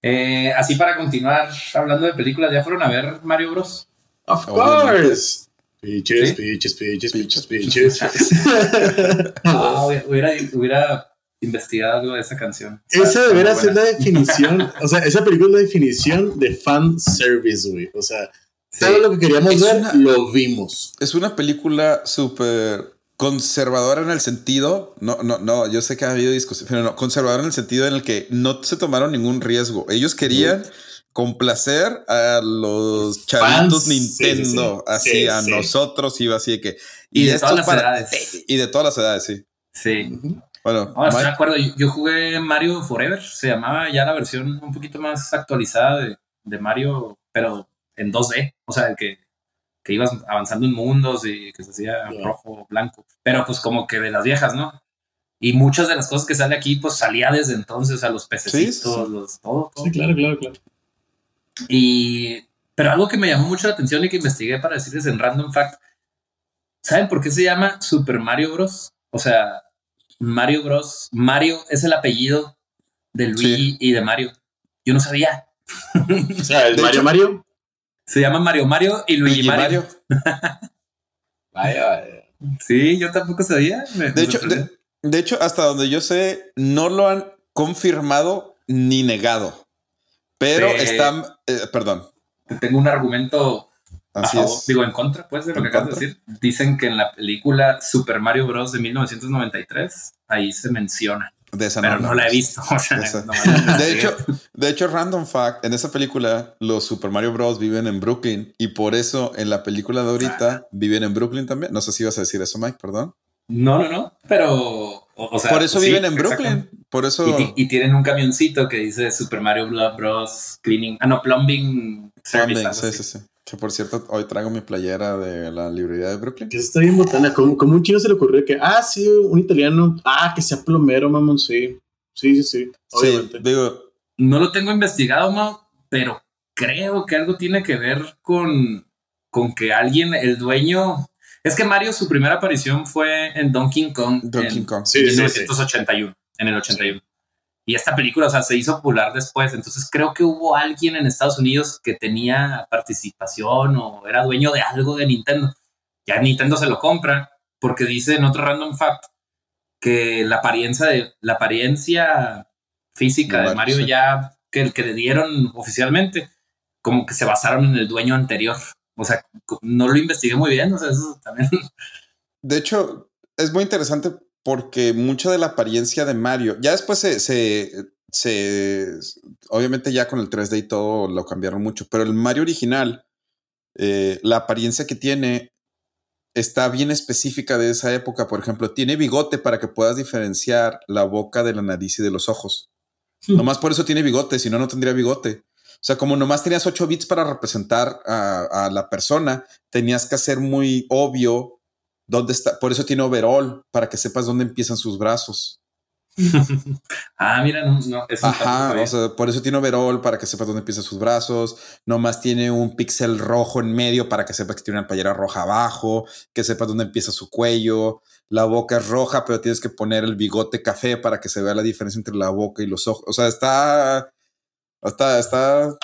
Eh, así para continuar hablando de películas, ¿ya fueron a ver Mario Bros? Of course. Peaches, ¿Sí? peaches, peaches, peaches, peaches. ah, hubiera, hubiera investigado algo de esa canción. Esa debería ser la definición, o sea, esa película es la definición de fan service, güey. O sea, sí. todo lo que queríamos es ver, una, lo vimos. Es una película súper conservadora en el sentido, no, no, no, yo sé que ha habido discusión, pero no, conservadora en el sentido en el que no se tomaron ningún riesgo. Ellos querían sí. complacer a los chavitos Nintendo, sí, así sí, a nosotros iba así de que y, y de todas las para, edades y de todas las edades, sí. Sí. Uh -huh. Bueno, no, estoy de acuerdo. Yo, yo, jugué Mario Forever, se llamaba ya la versión un poquito más actualizada de, de Mario, pero en 2D, o sea, que, que ibas avanzando en mundos y que se hacía yeah. rojo, blanco, pero pues como que de las viejas, ¿no? Y muchas de las cosas que sale aquí, pues salía desde entonces a los pececitos, sí, sí. Los, todo, todo. Sí, claro, claro, claro. Y, pero algo que me llamó mucho la atención y que investigué para decirles en Random Fact, ¿saben por qué se llama Super Mario Bros? O sea, Mario Bros. Mario es el apellido de Luigi sí. y de Mario. Yo no sabía. O sea, el Mario hecho, Mario. Se llama Mario Mario y Luigi, Luigi Mario. Mario. vaya, vaya. Sí, yo tampoco sabía. Me, de, me hecho, de, de, hecho, hasta donde yo sé, no lo han confirmado ni negado. Pero Te- están, eh, perdón. Tengo un argumento Así favor, es. digo en contra, pues, de lo que acabas de contra. decir. Dicen que en la película Super Mario Bros. de 1993, ahí se menciona. De esa Pero no la he visto. o sea, De De hecho, de hecho, random fact, en esa película los Super Mario Bros. viven en Brooklyn y por eso en la película de ahorita viven en Brooklyn también. No sé si ibas a decir eso, Mike, perdón. No, no, no. Pero, o, o sea, por eso sí, viven en. Brooklyn. Por eso. Y, y tienen un camioncito que dice Super Mario Bros. Cleaning. Ah, no, Plumbing Service. Algo sí, sí, sí. Que por cierto, hoy traigo mi playera de la librería de Brooklyn. Que está bien botana. Como, como un chino se le ocurrió que, ah, sí, un italiano. Ah, que sea plomero, mamón, sí. Sí, sí, sí. Sí, Obviamente. digo, No lo tengo investigado, Mau, pero creo que algo tiene que ver con, con que alguien, el dueño. Es que Mario, su primera aparición fue en Donkey Kong. Donkey en Kong. Sí, sí, sí. 1981, en el 81. Y esta película, o sea, se hizo popular después. Entonces creo que hubo alguien en Estados Unidos que tenía participación o era dueño de algo de Nintendo. Ya Nintendo se lo compra porque dice en otro random fact que la apariencia de la apariencia física De de Mario, sí. ya que, que le dieron oficialmente como que se basaron en el dueño anterior. O sea, no lo investigué muy bien, o sea, eso también. De hecho, es muy interesante porque mucha de la apariencia de Mario, ya después se, se, obviamente ya con el 3D y todo lo cambiaron mucho, pero el Mario original, eh, la apariencia que tiene está bien específica de esa época. Por ejemplo, tiene bigote para que puedas diferenciar la boca de la nariz y de los ojos. Hmm. Nomás por eso tiene bigote, si no, no tendría bigote. O sea, como nomás tenías 8 bits para representar a, a, la persona, tenías que hacer muy obvio dónde está. Por eso tiene overall, para que sepas dónde empiezan sus brazos. ah, mira, no, no Ajá, o sea, por eso tiene overall para que sepas dónde empiezan sus brazos. Nomás tiene un píxel rojo en medio para que sepas que tiene una playera roja abajo, que sepas dónde empieza su cuello. La boca es roja, pero tienes que poner el bigote café para que se vea la diferencia entre la boca y los ojos. O sea, está. Está. está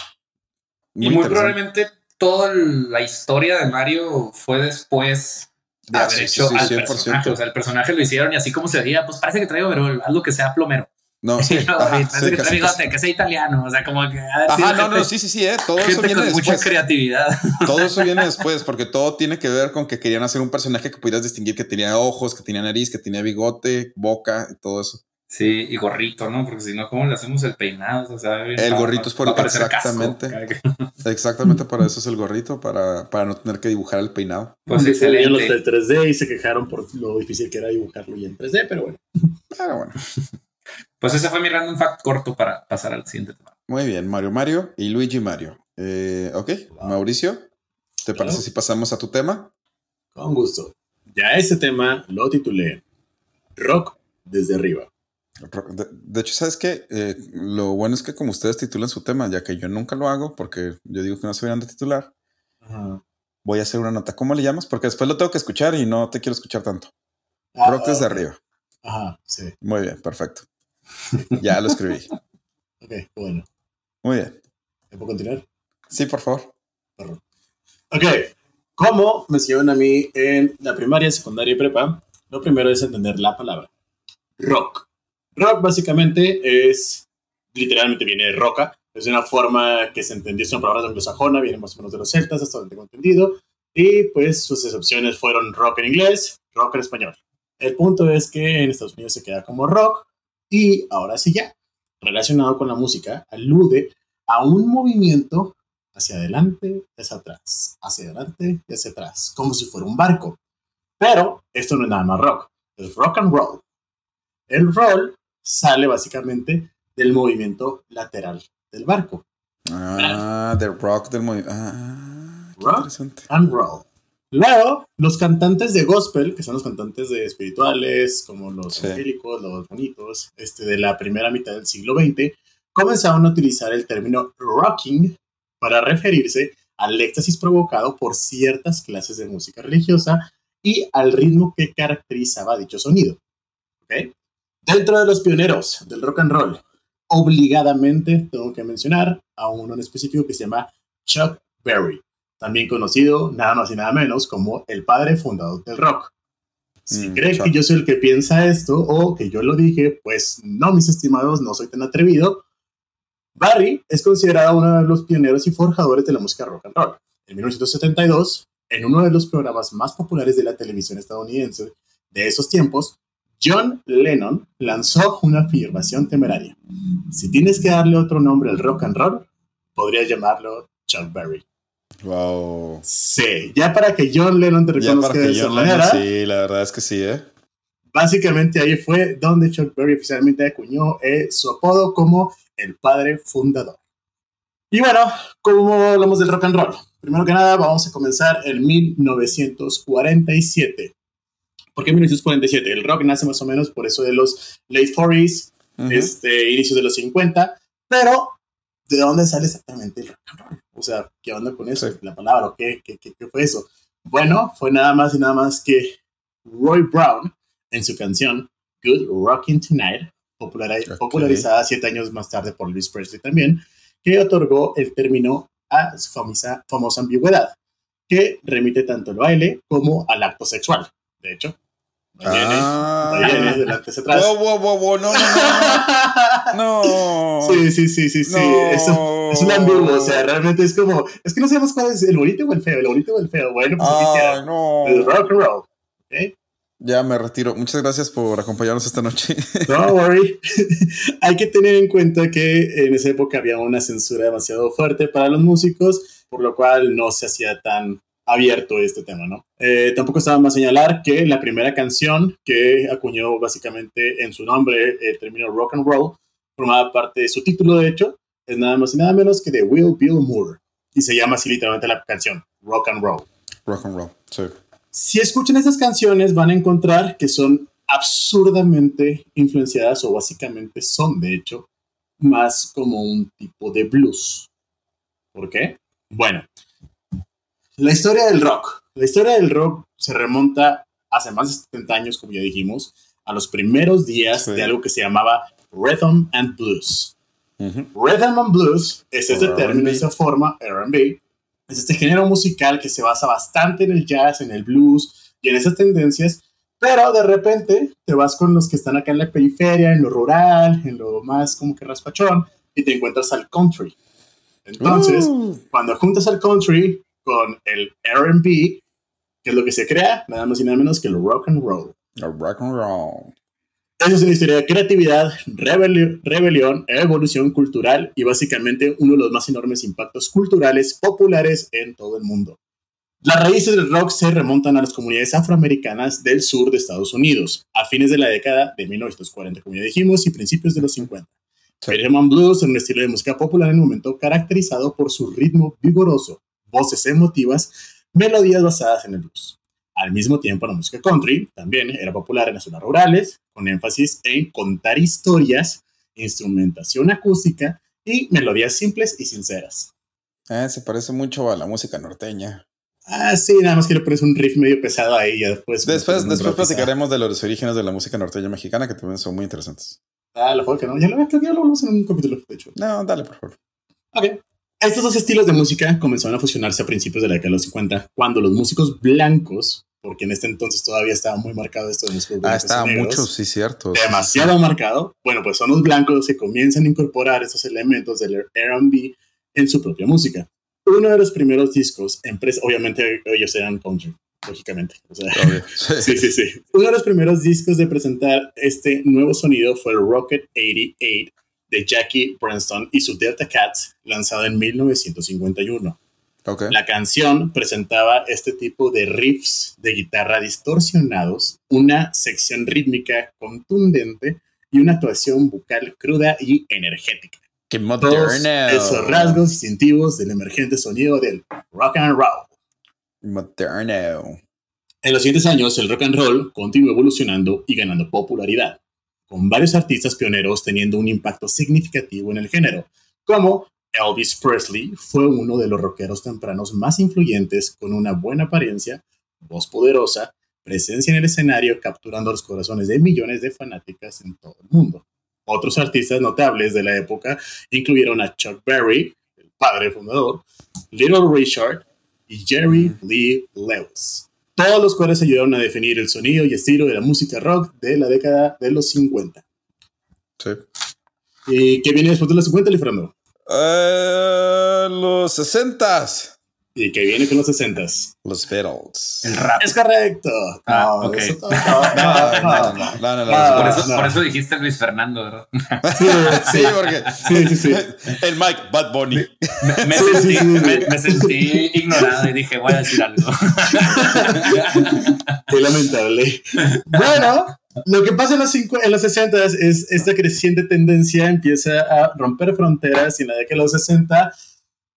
y muy probablemente toda la historia de Mario fue después de ah, haber hecho al personaje. O sea, el personaje lo hicieron y así como se veía, pues parece que traigo pero algo que sea plomero. No, sí, parece que trae bigote, que sea italiano, o sea, como que... Ajá, no, no, sí, sí, sí, eh, todo eso viene con mucha creatividad. Todo eso viene después, porque todo tiene que ver con que querían hacer un personaje que pudieras distinguir que tenía ojos, que tenía nariz, que tenía bigote, boca y todo eso. Sí, y gorrito, ¿no? Porque si no, ¿cómo le hacemos el peinado? O sea, el gorrito es por exactamente. exactamente para eso es el gorrito, para, para no tener que dibujar el peinado. Pues sí, se los del 3D y se quejaron por lo difícil que era dibujarlo y en 3D, pero bueno. Pero bueno. Pues ese fue mi random fact corto para pasar al siguiente tema. Muy bien, Mario Mario y Luigi Mario. Eh, ok, Mauricio, ¿te parece si pasamos a tu tema? Con gusto. Ya ese tema lo titulé Rock desde arriba. De, hecho, ¿sabes qué? Eh, lo bueno es que como ustedes titulan su tema, ya que yo nunca lo hago, porque yo digo que no se deberían de titular, voy a hacer una nota. ¿Cómo le llamas? Porque después lo tengo que escuchar y no te quiero escuchar tanto. Ah, Rock desde arriba. Ajá, sí. Muy bien, perfecto. ya lo escribí. ok, bueno. Muy bien. ¿Puedo continuar? Sí, por favor. Ok, como me enseñaron a mí en la primaria, secundaria y prepa, lo primero es entender la palabra. Rock. Rock básicamente es, literalmente viene de roca, es una forma que se entendió, es una palabra anglosajona, viene más o menos de los celtas, hasta donde tengo entendido, y pues sus excepciones fueron rock en inglés, rock en español. El punto es que en Estados Unidos se queda como rock, y ahora sí ya, relacionado con la música, alude a un movimiento hacia adelante, hacia atrás, hacia adelante y hacia atrás, como si fuera un barco. Pero esto no es nada más rock, es rock and roll. El roll sale básicamente del movimiento lateral del barco. Ah, del rock del movimiento. Ah, rock and roll. Luego, los cantantes de gospel, que son los cantantes de espirituales, como los evangélicos, los bonitos, este, de la primera mitad del siglo XX, comenzaron a utilizar el término rocking para referirse al éxtasis provocado por ciertas clases de música religiosa y al ritmo que caracterizaba dicho sonido. ¿Okay? Dentro de los pioneros del rock and roll, obligadamente tengo que mencionar a uno en específico que se llama Chuck Berry, también conocido nada más y nada menos como el padre fundador del rock. Si mm, creen que yo soy el que piensa esto o que yo lo dije, pues no, mis estimados, no soy tan atrevido. Barry es considerado uno de los pioneros y forjadores de la música rock and roll. En 1972, en uno de los programas más populares de la televisión estadounidense de esos tiempos, John Lennon lanzó una afirmación temeraria. Si tienes que darle otro nombre al rock and roll, podrías llamarlo Chuck Berry. Wow. Sí, ya para que John Lennon te reconozca de esa manera. sí, la verdad es que sí, ¿eh? Básicamente ahí fue donde Chuck Berry oficialmente acuñó eh, su apodo como el padre fundador. Y bueno, como hablamos del rock and roll, primero que nada vamos a comenzar en 1947. ¿Por qué 1947? El rock nace más o menos por eso de los late 40s, este, inicios de los 50, pero ¿de dónde sale exactamente el rock and roll? O sea, ¿qué onda con eso? La palabra, ¿qué, qué, qué, fue eso? Bueno, fue nada más y nada más que Roy Brown en su canción Good Rockin' Tonight, popularizada siete años más tarde por Luis Presley también, que otorgó el término a su famosa, famosa ambigüedad, que remite tanto al baile como al acto sexual. De hecho, Ah, ahí viene, delante hacia atrás. Wow, wow, wow, no, no, no. no. Sí, sí, sí, sí, sí. No. Eso, es un ambiguo, o sea, realmente es como, es que no sabemos cuál es el bonito o el feo, el bonito o el feo. Bueno, pues Ay, queda. no. El rock and roll. ¿ok? Ya me retiro. Muchas gracias por acompañarnos esta noche. Don't worry. Hay que tener en cuenta que en esa época había una censura demasiado fuerte para los músicos, por lo cual no se hacía tan abierto este tema, ¿no? Eh, tampoco estaba más señalar que la primera canción que acuñó básicamente en su nombre el término rock and roll formaba parte de su título, de hecho, es nada más y nada menos que de Will Bill Moore y se llama así literalmente la canción, rock and roll. Rock and roll. Sí. Si escuchan estas canciones van a encontrar que son absurdamente influenciadas o básicamente son de hecho más como un tipo de blues. ¿Por qué? Bueno, la historia del rock. La historia del rock se remonta hace más de 70 años, como ya dijimos, a los primeros días Sí. de algo que se llamaba Rhythm and Blues. Rhythm and Blues es este término, esa forma, R&B, es este género musical que se basa bastante en el jazz, en el blues y en esas tendencias, pero de repente te vas con los que están acá en la periferia, en lo rural, en lo más como que raspachón, y te encuentras al country. Entonces, Uh, cuando juntas al country con el R&B, ¿qué es lo que se crea? Nada más y nada menos que el rock and roll. el rock and roll. Esa es una historia de creatividad, rebeli- rebelión, evolución cultural y básicamente uno de los más enormes impactos culturales populares en todo el mundo. Las raíces del rock se remontan a las comunidades afroamericanas del sur de Estados Unidos, a fines de la década de 1940, como ya dijimos, y principios de los 50. Sí. Rhythm and Blues es un estilo de música popular en el momento caracterizado por su ritmo vigoroso, voces emotivas, melodías basadas en el blues. Al mismo tiempo, la música country también era popular en las zonas rurales, con énfasis en contar historias, instrumentación acústica y melodías simples y sinceras. Eh, se parece mucho a la música norteña. Ah, sí, nada más que le pones un riff medio pesado ahí y después... Después, después pesado. platicaremos de los orígenes de la música norteña mexicana, que también son muy interesantes. Ah, la folka, ¿no? Ya lo, que ya lo hablamos en un capítulo, de hecho. No, dale, por favor. Ok. Estos dos estilos de música comenzaron a fusionarse a principios de la década de los 50, cuando los músicos blancos, porque en este entonces todavía estaba muy marcado esto de músicos Ah, blancos. y negros, mucho, sí, cierto. demasiado marcado. Bueno, pues son los blancos que comienzan a incorporar estos elementos del R&B en su propia música. Uno de los primeros discos, obviamente ellos eran country, lógicamente. O sea, Obvio. sí, sí, sí. Uno de los primeros discos de presentar este nuevo sonido fue el Rocket 88 de Jackie Branston y su Delta Cats, lanzado en 1951. Ok. La canción presentaba este tipo de riffs de guitarra distorsionados, una sección rítmica contundente y una actuación vocal cruda y energética. Qué moderno. esos rasgos distintivos del emergente sonido del rock and roll. Moderno. En los siguientes años, el rock and roll continuó evolucionando y ganando popularidad, con varios artistas pioneros teniendo un impacto significativo en el género, como Elvis Presley fue uno de los rockeros tempranos más influyentes con una buena apariencia, voz poderosa, presencia en el escenario capturando los corazones de millones de fanáticas en todo el mundo. Otros artistas notables de la época incluyeron a Chuck Berry, el padre fundador, Little Richard y Jerry Lee Lewis. Todos los cuales ayudaron a definir el sonido y estilo de la música rock de la década de los 50. Sí. ¿Y qué viene después de los 50, Fernando? Eh, los sesentas. ¿Y qué viene con los 60? Los Beatles. El rap. Es correcto. Ah, No, ok. eso no, No, no, no, no. no, no, no, no, Por eso, no. por eso dijiste Luis Fernando, ¿verdad? Sí, porque sí, sí, sí. el Mike Bad Bunny. Me, me Sí, sí, sentí, sí. Me, me sentí ignorado y dije, voy a decir algo. Qué lamentable. Bueno, lo que pasa en los, cincu- en los 60 es esta creciente tendencia empieza a romper fronteras y en la década de los 60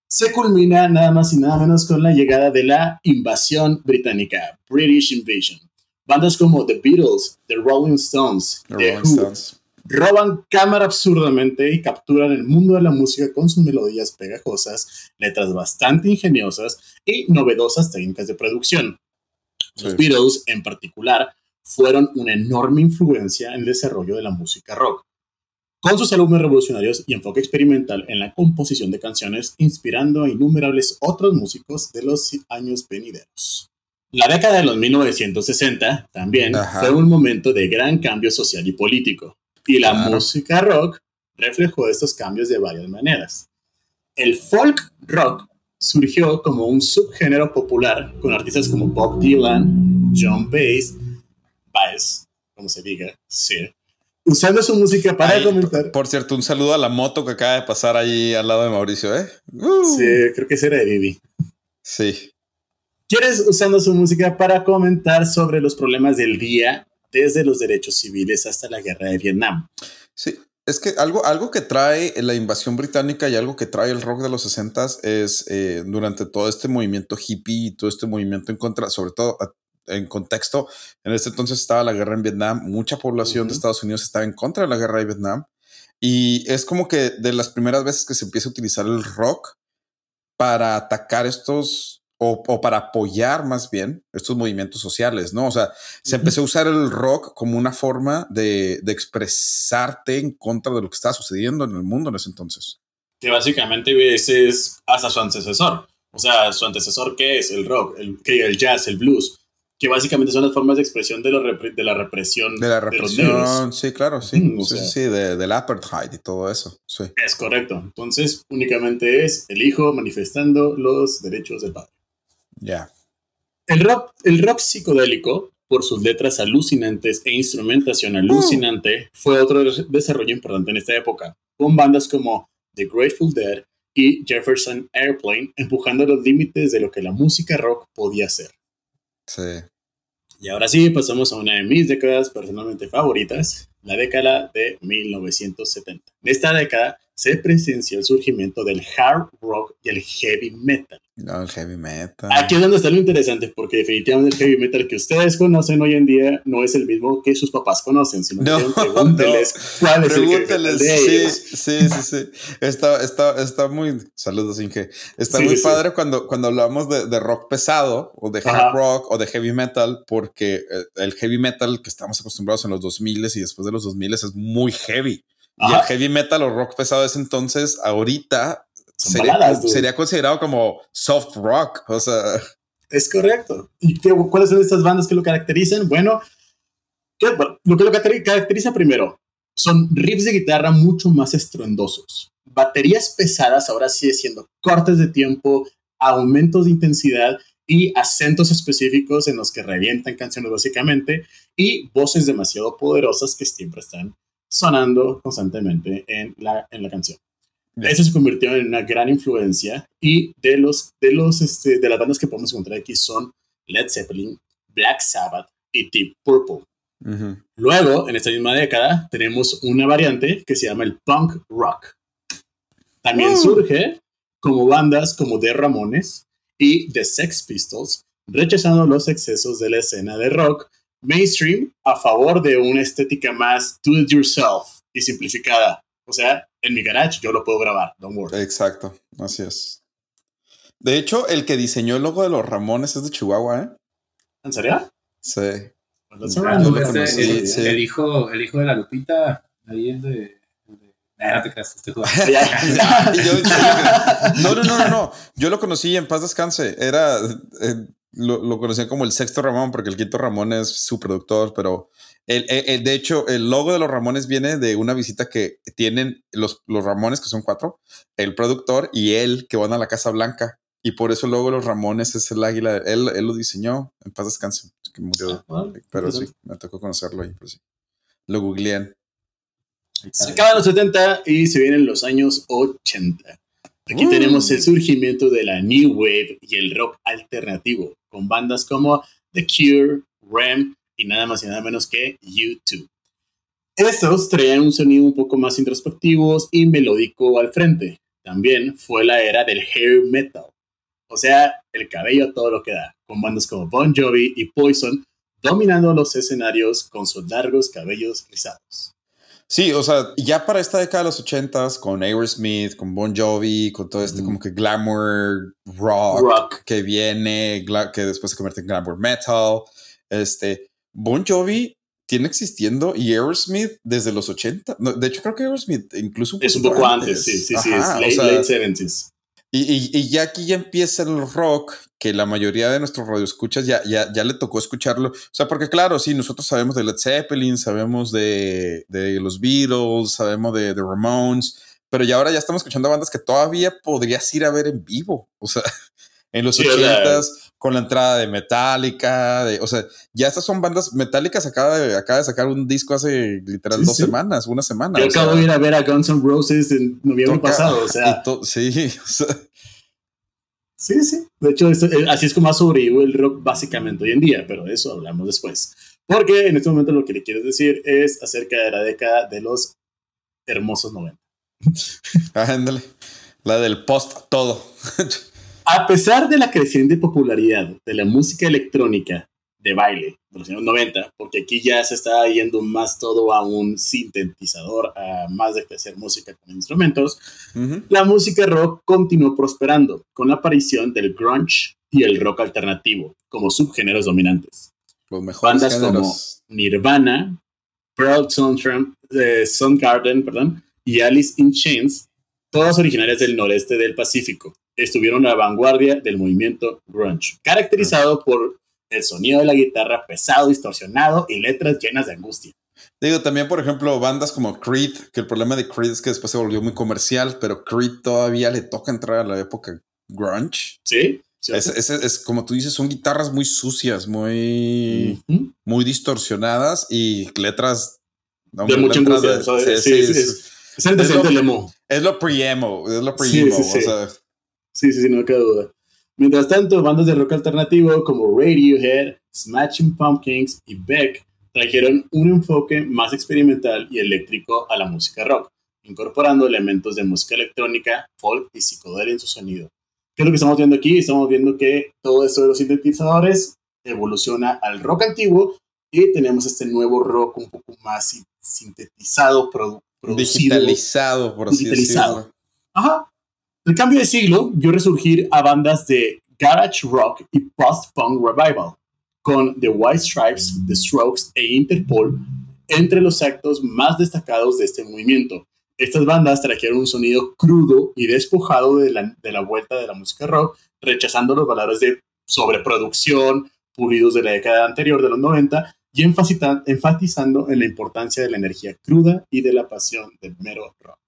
se culmina nada más y nada menos con la llegada de la invasión británica, British Invasion. Bandas como The Beatles, The Rolling Stones, The The Rolling Who, Stones. roban cámara absurdamente y capturan el mundo de la música con sus melodías pegajosas, letras bastante ingeniosas y novedosas técnicas de producción. Los Sí. Beatles, en particular, fueron una enorme influencia en el desarrollo de la música rock, con sus álbumes revolucionarios y enfoque experimental en la composición de canciones, inspirando a innumerables otros músicos de los años venideros. La década de los 1960 también fue un momento de gran cambio social y político, y la música rock reflejó estos cambios de varias maneras. El folk rock surgió como un subgénero popular con artistas como Bob Dylan, John Baez, Baez, como se diga, sí, usando su música para comentar. Por cierto, un saludo a la moto que acaba de pasar ahí al lado de Mauricio, ¿eh? Sí, creo que ese era de Vivi. Sí. ¿Quieres usando su música para comentar sobre los problemas del día, desde los derechos civiles hasta la guerra de Vietnam? Sí, es que algo, algo que trae la invasión británica y algo que trae el rock de los 60 es eh, durante todo este movimiento hippie y todo este movimiento en contra, sobre todo en contexto, en este entonces estaba la guerra en Vietnam, mucha población de Estados Unidos estaba en contra de la guerra de Vietnam y es como que de las primeras veces que se empieza a utilizar el rock para atacar estos o, para apoyar más bien estos movimientos sociales, ¿no? O sea, se empezó a usar el rock como una forma de, expresarte en contra de lo que estaba sucediendo en el mundo en ese entonces. Que básicamente ese es hasta su antecesor. O sea, su antecesor, ¿qué es? El rock, el, el jazz, el blues, que básicamente son las formas de expresión de, lo de la represión de la represión, sí, claro, sí, sí, sí, de, del apartheid y todo eso, sí. Es correcto. Entonces, únicamente es el hijo manifestando los derechos del padre. Ya. El, rock, el rock psicodélico, por sus letras alucinantes e instrumentación alucinante, fue otro desarrollo importante en esta época, con bandas como The Grateful Dead y Jefferson Airplane empujando los límites de lo que la música rock podía ser. Sí. Y ahora sí, pasamos a una de mis décadas personalmente favoritas, la década de 1970. En esta década se presenció el surgimiento del hard rock y el heavy metal. No, el heavy metal. Aquí es donde está lo interesante, porque definitivamente el heavy metal que ustedes conocen hoy en día no es el mismo que sus papás conocen, sino no, pregúnteles cuál es el heavy metal de sí, ellos. Sí, sí, sí. Está, está, está muy... Saludos, Inge. Está muy padre Cuando, cuando hablamos de, de, rock pesado, o de hard rock, o de heavy metal, porque eh, el heavy metal que estamos acostumbrados en los 2000 y después de los 2000 es muy heavy. Y el heavy metal o rock pesado de ese entonces, ahorita sería, considerado como soft rock. O sea. Es correcto. ¿Y qué, cuáles son estas bandas que lo caracterizan? Bueno, lo que lo caracteriza primero son riffs de guitarra mucho más estruendosos. Baterías pesadas, ahora sigue siendo cortes de tiempo, aumentos de intensidad y acentos específicos en los que revientan canciones básicamente y voces demasiado poderosas que siempre están sonando constantemente en la, en la canción. Eso se convirtió en una gran influencia y de los de los este, de las bandas que podemos encontrar aquí son Led Zeppelin, Black Sabbath y Deep Purple. Luego, en esta misma década, tenemos una variante que se llama el punk rock. También uh. surge como bandas como The Ramones y The Sex Pistols, rechazando los excesos de la escena de rock mainstream a favor de una estética más do it yourself y simplificada. O sea, en mi garage yo lo puedo grabar, don't worry. Exacto, así es. De hecho, el que diseñó el logo de los Ramones es de Chihuahua, ¿eh? ¿En serio? Sí. Pues el, el, hijo, el hijo de la Lupita, ahí es de. no te creas, estoy no, no, no, no, Yo lo conocí en paz descanse. Era. Eh, lo, lo conocían como el sexto Ramón, porque el quinto Ramón es su productor, pero el, el, de hecho, el logo de los Ramones viene de una visita que tienen los, los Ramones, que son cuatro, el productor y él que van a la Casa Blanca. Y por eso el logo de los Ramones es el águila. Él, él lo diseñó. En paz descanse. Que murió. Ah, pero sí, me tocó conocerlo ahí. Pues sí. Lo googlean. Se acaban los 70 y se vienen los años 80. Aquí tenemos el surgimiento de la New Wave y el rock alternativo, con bandas como The Cure, Rem y nada más y nada menos que YouTube. Estos traían un sonido un poco más introspectivo y melódico al frente. También fue la era del hair metal, o sea, el cabello todo lo que da, con bandas como Bon Jovi y Poison dominando los escenarios con sus largos cabellos rizados. Sí, o sea, ya para esta década de los ochentas, con Aerosmith, con Bon Jovi, con todo este como que glamour rock, que viene, que después se convierte en glamour metal, este, Bon Jovi tiene existiendo y Aerosmith desde los 80. de hecho, creo que Aerosmith incluso es un poco antes, sí, sí, sí, es late, 70s. Y, ya aquí ya empieza el rock, que la mayoría de nuestros radioescuchas ya, ya, ya le tocó escucharlo. O sea, porque claro, sí, nosotros sabemos de Led Zeppelin, sabemos de, de los Beatles, sabemos de, de Ramones, pero ya ahora ya estamos escuchando bandas que todavía podrías ir a ver en vivo. O sea, en los ochentas, con la entrada de Metallica, de, o sea, ya estas son bandas metálicas, acaba de, acaba de sacar un disco hace literal dos semanas, una semana. Yo acabo de ir a ver a Guns N' Roses en noviembre pasado, o sea. sí, Sí, sí. De hecho, eh, así es como ha sobrevivido el rock básicamente hoy en día, pero de eso hablamos después. Porque en este momento lo que le quiero decir es acerca de la década de los hermosos 90. Ándale. La del post todo. A pesar de la creciente popularidad de la música electrónica de baile de los años 90, porque aquí ya se está yendo más todo a un sintetizador, a más de que hacer música con instrumentos, la música rock continuó prosperando con la aparición del grunge y el rock alternativo como subgéneros dominantes. Bandas como Nirvana, Pearl eh, Soundgarden perdón, y Alice in Chains, todas originarias del noreste del Pacífico, estuvieron a la vanguardia del movimiento grunge, caracterizado por el sonido de la guitarra pesado, distorsionado y letras llenas de angustia. Digo, también, por ejemplo, bandas como Creed, que el problema de Creed es que después se volvió muy comercial, pero Creed todavía le toca entrar a la época grunge. Sí. Es, es, como tú dices, son guitarras muy sucias, muy, muy distorsionadas y letras de mucha angustia. sí, sí, es, el lo, es lo pre-emo, es lo pre-emo. o sea, Sí, sí, sí, no queda duda. Mientras tanto, bandas de rock alternativo como Radiohead, Smashing Pumpkins y Beck trajeron un enfoque más experimental y eléctrico a la música rock, incorporando elementos de música electrónica, folk y psicodelia en su sonido. ¿Qué es lo que estamos viendo aquí? Estamos viendo que todo esto de los sintetizadores evoluciona al rock antiguo y tenemos este nuevo rock un poco más sintetizado, producido. Digitalizado, por así decirlo. Ajá. El cambio de siglo vio resurgir a bandas de garage rock y post-punk revival, con The White Stripes, The Strokes e Interpol entre los actos más destacados de este movimiento. Estas bandas trajeron un sonido crudo y despojado de la, vuelta de la música rock, rechazando los valores de sobreproducción pulidos de la década anterior de los 90 y enfatizando en la importancia de la energía cruda y de la pasión del mero rock.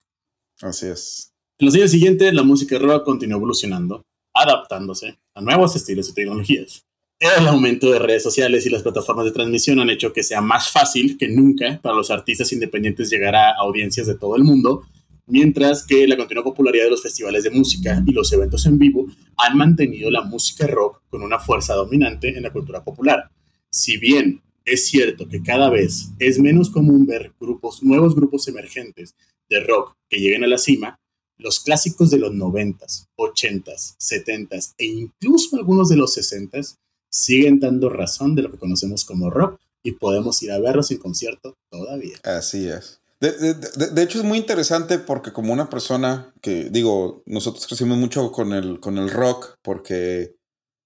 Así es. En los años siguientes, la música rock continuó evolucionando, adaptándose a nuevos estilos y tecnologías. El aumento de redes sociales y las plataformas de transmisión han hecho que sea más fácil que nunca para los artistas independientes llegar a audiencias de todo el mundo, mientras que la continua popularidad de los festivales de música y los eventos en vivo han mantenido la música rock con una fuerza dominante en la cultura popular. Si bien es cierto que cada vez es menos común ver grupos, nuevos grupos emergentes de rock que lleguen a la cima, los clásicos de los 90s, 80s, 70s e incluso algunos de los 60s siguen dando razón de lo que conocemos como rock y podemos ir a verlos en concierto todavía. Así es. De, hecho es muy interesante porque como una persona que digo, nosotros crecimos mucho con el, con el rock porque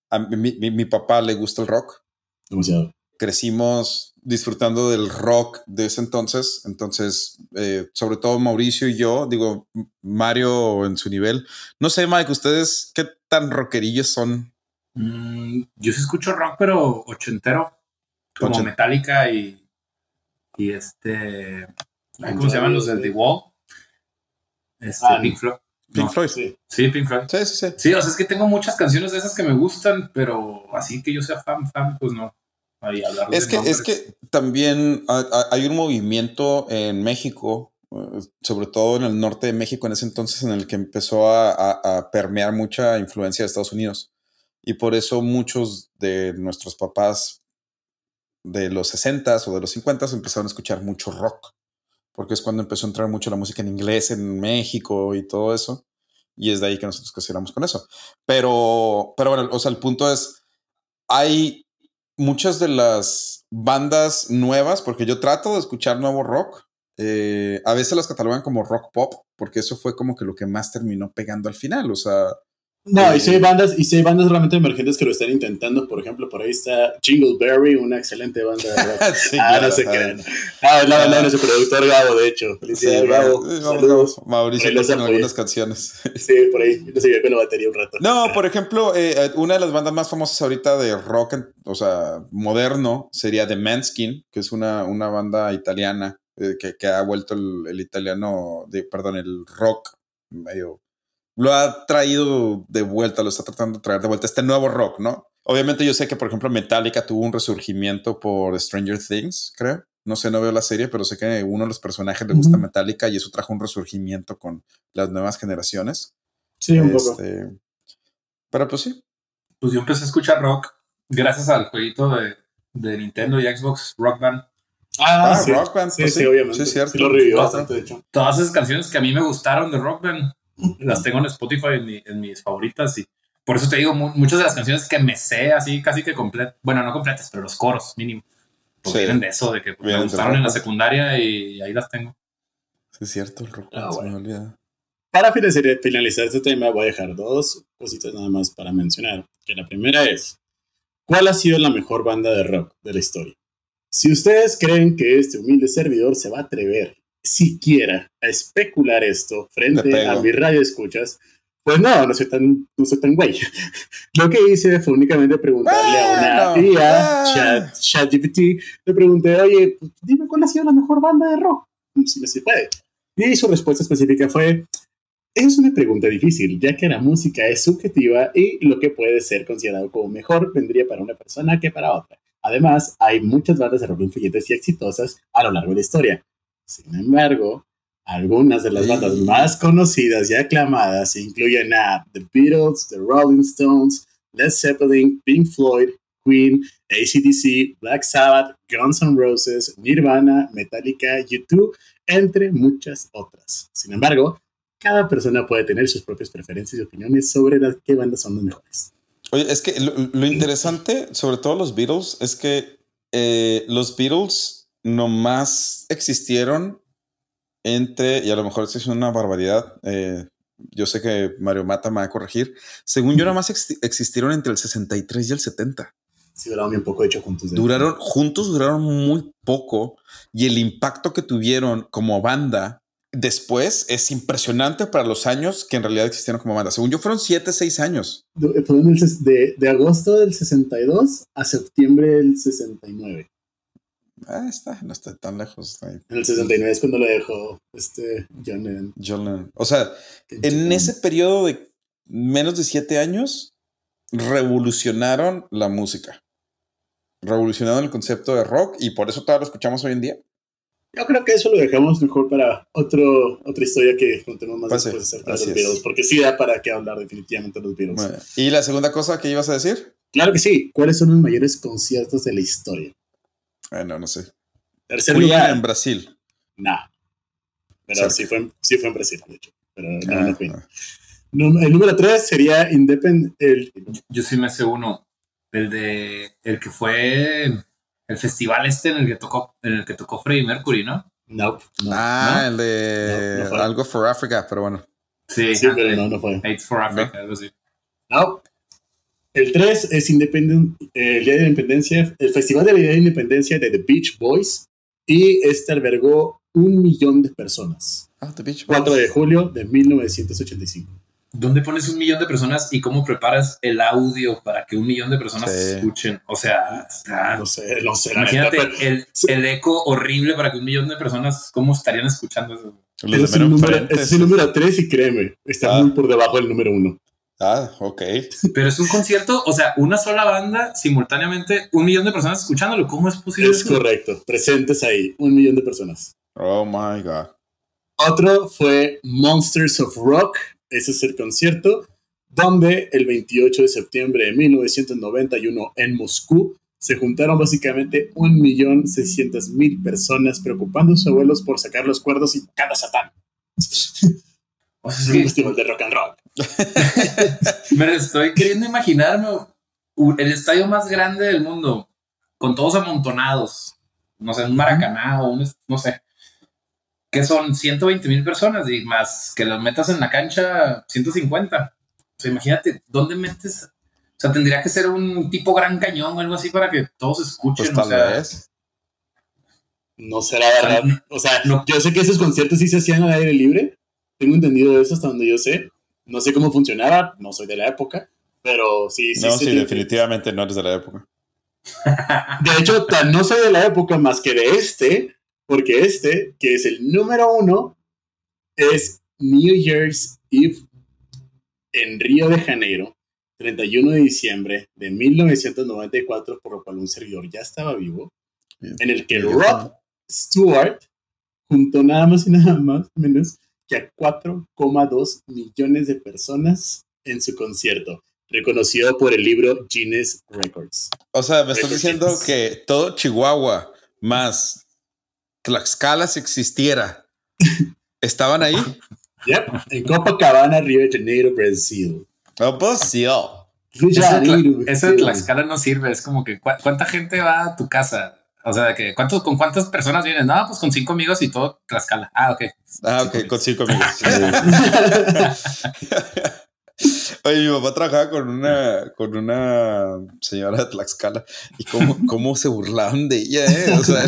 a mi, mi papá le gusta el rock. Demasiado crecimos disfrutando del rock de ese entonces. Entonces, eh, sobre todo Mauricio y yo, digo, Mario en su nivel. No sé, Mike, ¿ustedes qué tan rockerillos son? Mm, yo sí escucho rock, pero ochentero, como Metallica y, y este. ¿Cómo se llaman los del The Wall? Este, ah, Pink Floyd. Pink Floyd. Sí. sí, Pink Floyd. Sí, sí, sí. Sí, o sea, es que tengo muchas canciones de esas que me gustan, pero así que yo sea fan, fan, pues no es que, es que también hay un movimiento en México, eh, sobre todo en el norte de México en ese entonces, en el que empezó a, permear mucha influencia de Estados Unidos. Y por eso muchos de nuestros papás de los 60s o de los 50s empezaron a escuchar mucho rock, porque es cuando empezó a entrar mucho la música en inglés en México y todo eso. Y es de ahí que nosotros consideramos con eso. Pero, pero bueno, o sea, el punto es, hay muchas de las bandas nuevas, porque yo trato de escuchar nuevo rock, eh, a veces las catalogan como rock pop, porque eso fue como que lo que más terminó pegando al final. O sea, No, y si hay bandas, y si hay bandas realmente emergentes que lo están intentando, por ejemplo, por ahí está Jingleberry, una excelente banda de rock. Sí, ah, claro, no sé ajá. qué. Ah, es la banda de nuestro productor Gabo, de hecho. Sí, Felicidades, Gabo. Gabo. Saludos. Mauricio en apoyo. algunas canciones. Sí, por ahí. Yo seguí con la batería un rato. No, por ejemplo, eh, una de las bandas más famosas ahorita de rock, en- o sea, moderno, sería The Manskin, que es una, una banda italiana eh, que, que ha vuelto el, el italiano, de, perdón, el rock medio. Lo ha traído de vuelta, lo está tratando de traer de vuelta, este nuevo rock, ¿no? Obviamente yo sé que, por ejemplo, Metallica tuvo un resurgimiento por Stranger Things, creo. No sé, no veo la serie, pero sé que uno de los personajes le gusta. Metallica y eso trajo un resurgimiento con las nuevas generaciones. Sí, un poco. Este, pero pues sí, Pues yo empecé a escuchar rock gracias al jueguito de, de Nintendo y Xbox Rock Band. Ah, Ah, sí. Rock Band, Sí, pues sí, sí, obviamente. sí, es cierto. Sí, lo revivió bastante, de hecho. Todas esas canciones que a mí me gustaron de Rock Band las tengo en Spotify en, mi- en mis favoritas y por eso te digo, mu- muchas de las canciones que me sé así casi que completas, bueno, no completas, pero los coros mínimo. Pues Sí. vienen de eso, de que pues, me gustaron en la secundaria y ahí las tengo. Sí, es cierto, el rock Ah, bueno. me. Para finalizar, finalizar este tema, voy a dejar dos cositas nada más para mencionar. Que la primera es, ¿cuál ha sido la mejor banda de rock de la historia? Si ustedes creen que este humilde servidor se va a atrever siquiera a especular esto Te frente a mi radio escuchas, pues no, no soy tan, no soy tan güey. Lo que hice fue únicamente preguntarle a una IA, ah. Chat, ChatGPT, le pregunté, oye, pues, dime cuál ha sido la mejor banda de rock, si se puede. Y su respuesta específica fue, es una pregunta difícil, ya que la música es subjetiva y lo que puede ser considerado como mejor vendría para una persona que para otra. Además, hay muchas bandas de rock influyentes y exitosas a lo largo de la historia. Sin embargo, algunas de las bandas más conocidas y aclamadas incluyen a The Beatles, The Rolling Stones, Led Zeppelin, Pink Floyd, Queen, ACDC, Black Sabbath, Guns N' Roses, Nirvana, Metallica, U2, entre muchas otras. Sin embargo, cada persona puede tener sus propias preferencias y opiniones sobre las qué bandas son las mejores. Oye, es que lo, lo interesante, sobre todo los Beatles, es que eh, los Beatles nomás existieron entre, y a lo mejor esto es una barbaridad, eh, yo sé que Mario Mata me va a corregir, según yo nomás ex- existieron entre el 63 y el 70. Sí, duraron bien poco hecho juntos. de- Duraron, juntos duraron muy poco y el impacto que tuvieron como banda después es impresionante para los años que en realidad existieron como banda. Según yo fueron 7, 6 años. El ses- de, de agosto del 62 a septiembre del 69. Ah, está, no está tan lejos. En el 69 es cuando lo dejó este John Lennon. John Lennon. O sea, en ese periodo de menos de siete años, revolucionaron la música. Revolucionaron el concepto de rock y por eso todavía lo escuchamos hoy en día. Yo creo que eso lo dejamos mejor para otro, otra historia que contemos más después acerca de los es. Beatles, porque sí da para qué hablar definitivamente de los Beatles. Bueno, y la segunda cosa que ibas a decir, Claro que sí. ¿Cuáles son los mayores conciertos de la historia? Bueno, no sé. Tercer Queen lugar. en Brasil. Nah. Pero sí fue, en- sí fue en Brasil, de hecho. Pero no, Ah, no fue. Num- el número 3 sería Independent. El, Yo sí me sé uno, el de el que fue el festival este en el que tocó, en el que tocó Freddie Mercury, ¿no? no, no. Ah, ¿no? el de No, no fue. algo for Africa, pero bueno. Sí, sí, pero ándale. no, no fue. For Africa, algo así. No. El 3 es Independent, eh, el Día de la Independencia, el Festival de la Día de Independencia de The Beach Boys. Y este albergó un millón de personas. Ah, The Beach 4 Boys. de julio de 1985. ¿Dónde pones un millón de personas y cómo preparas el audio para que un millón de personas Sí. escuchen? O sea, está- No sé, no sé. imagínate pero el, el eco horrible para que un millón de personas, ¿cómo estarían escuchando eso? Es el mero número, es el sí. número 3 y créeme, está Ah. muy por debajo del número 1. Ah, ok. Pero es un concierto, o sea, una sola banda simultáneamente, un millón de personas escuchándolo. ¿Cómo es posible? Es eso? correcto, presentes ahí, un millón de personas. Oh my God. Otro fue Monsters of Rock, ese es el concierto, donde el 28 de septiembre de 1991 en Moscú se juntaron básicamente 1.600.000 personas preocupando a sus abuelos por sacar los cuerdos y cada satán. O sea, Es es un festival de rock and roll. me estoy queriendo imaginarme el estadio más grande del mundo, con todos amontonados, no sé, un maracaná o un, no sé, que son 120 mil personas y más que los metas en la cancha 150. sea, imagínate, ¿dónde metes? O sea, tendría que ser un tipo gran cañón o algo así para que todos escuchen. Pues tal o sea, vez. No será verdad. O sea, yo sé que esos conciertos sí se hacían al aire libre. Tengo entendido eso hasta donde yo sé. No sé cómo funcionaba, no soy de la época, pero sí, sí. no, sí, definitivamente no eres de la época. De hecho, tan no soy de la época más que de este, porque este, que es el número uno, es New Year's Eve en Río de Janeiro, 31 de diciembre de 1994, por lo cual un servidor ya estaba vivo, en el que Rob Stewart juntó nada más y nada más menos que a 4,2 millones de personas en su concierto, reconocido por el libro Guinness Records. O sea, me estás diciendo que todo Chihuahua más Tlaxcala si existiera estaban ahí. Yep, en Copacabana, Río de Janeiro, Brasil. No, de Eso de, Brasil. Tlaxcala no sirve. Es como que, ¿cu- ¿cuánta gente va a tu casa? O sea, que ¿cuántos, ¿con cuántas personas vienes? No, pues con cinco amigos y todo Tlaxcala. Ah, ok. Ah, ok, con cinco amigos. Oye, mi papá trabajaba con una, con una señora de Tlaxcala y cómo, cómo se burlaban de ella, ¿eh? O sea,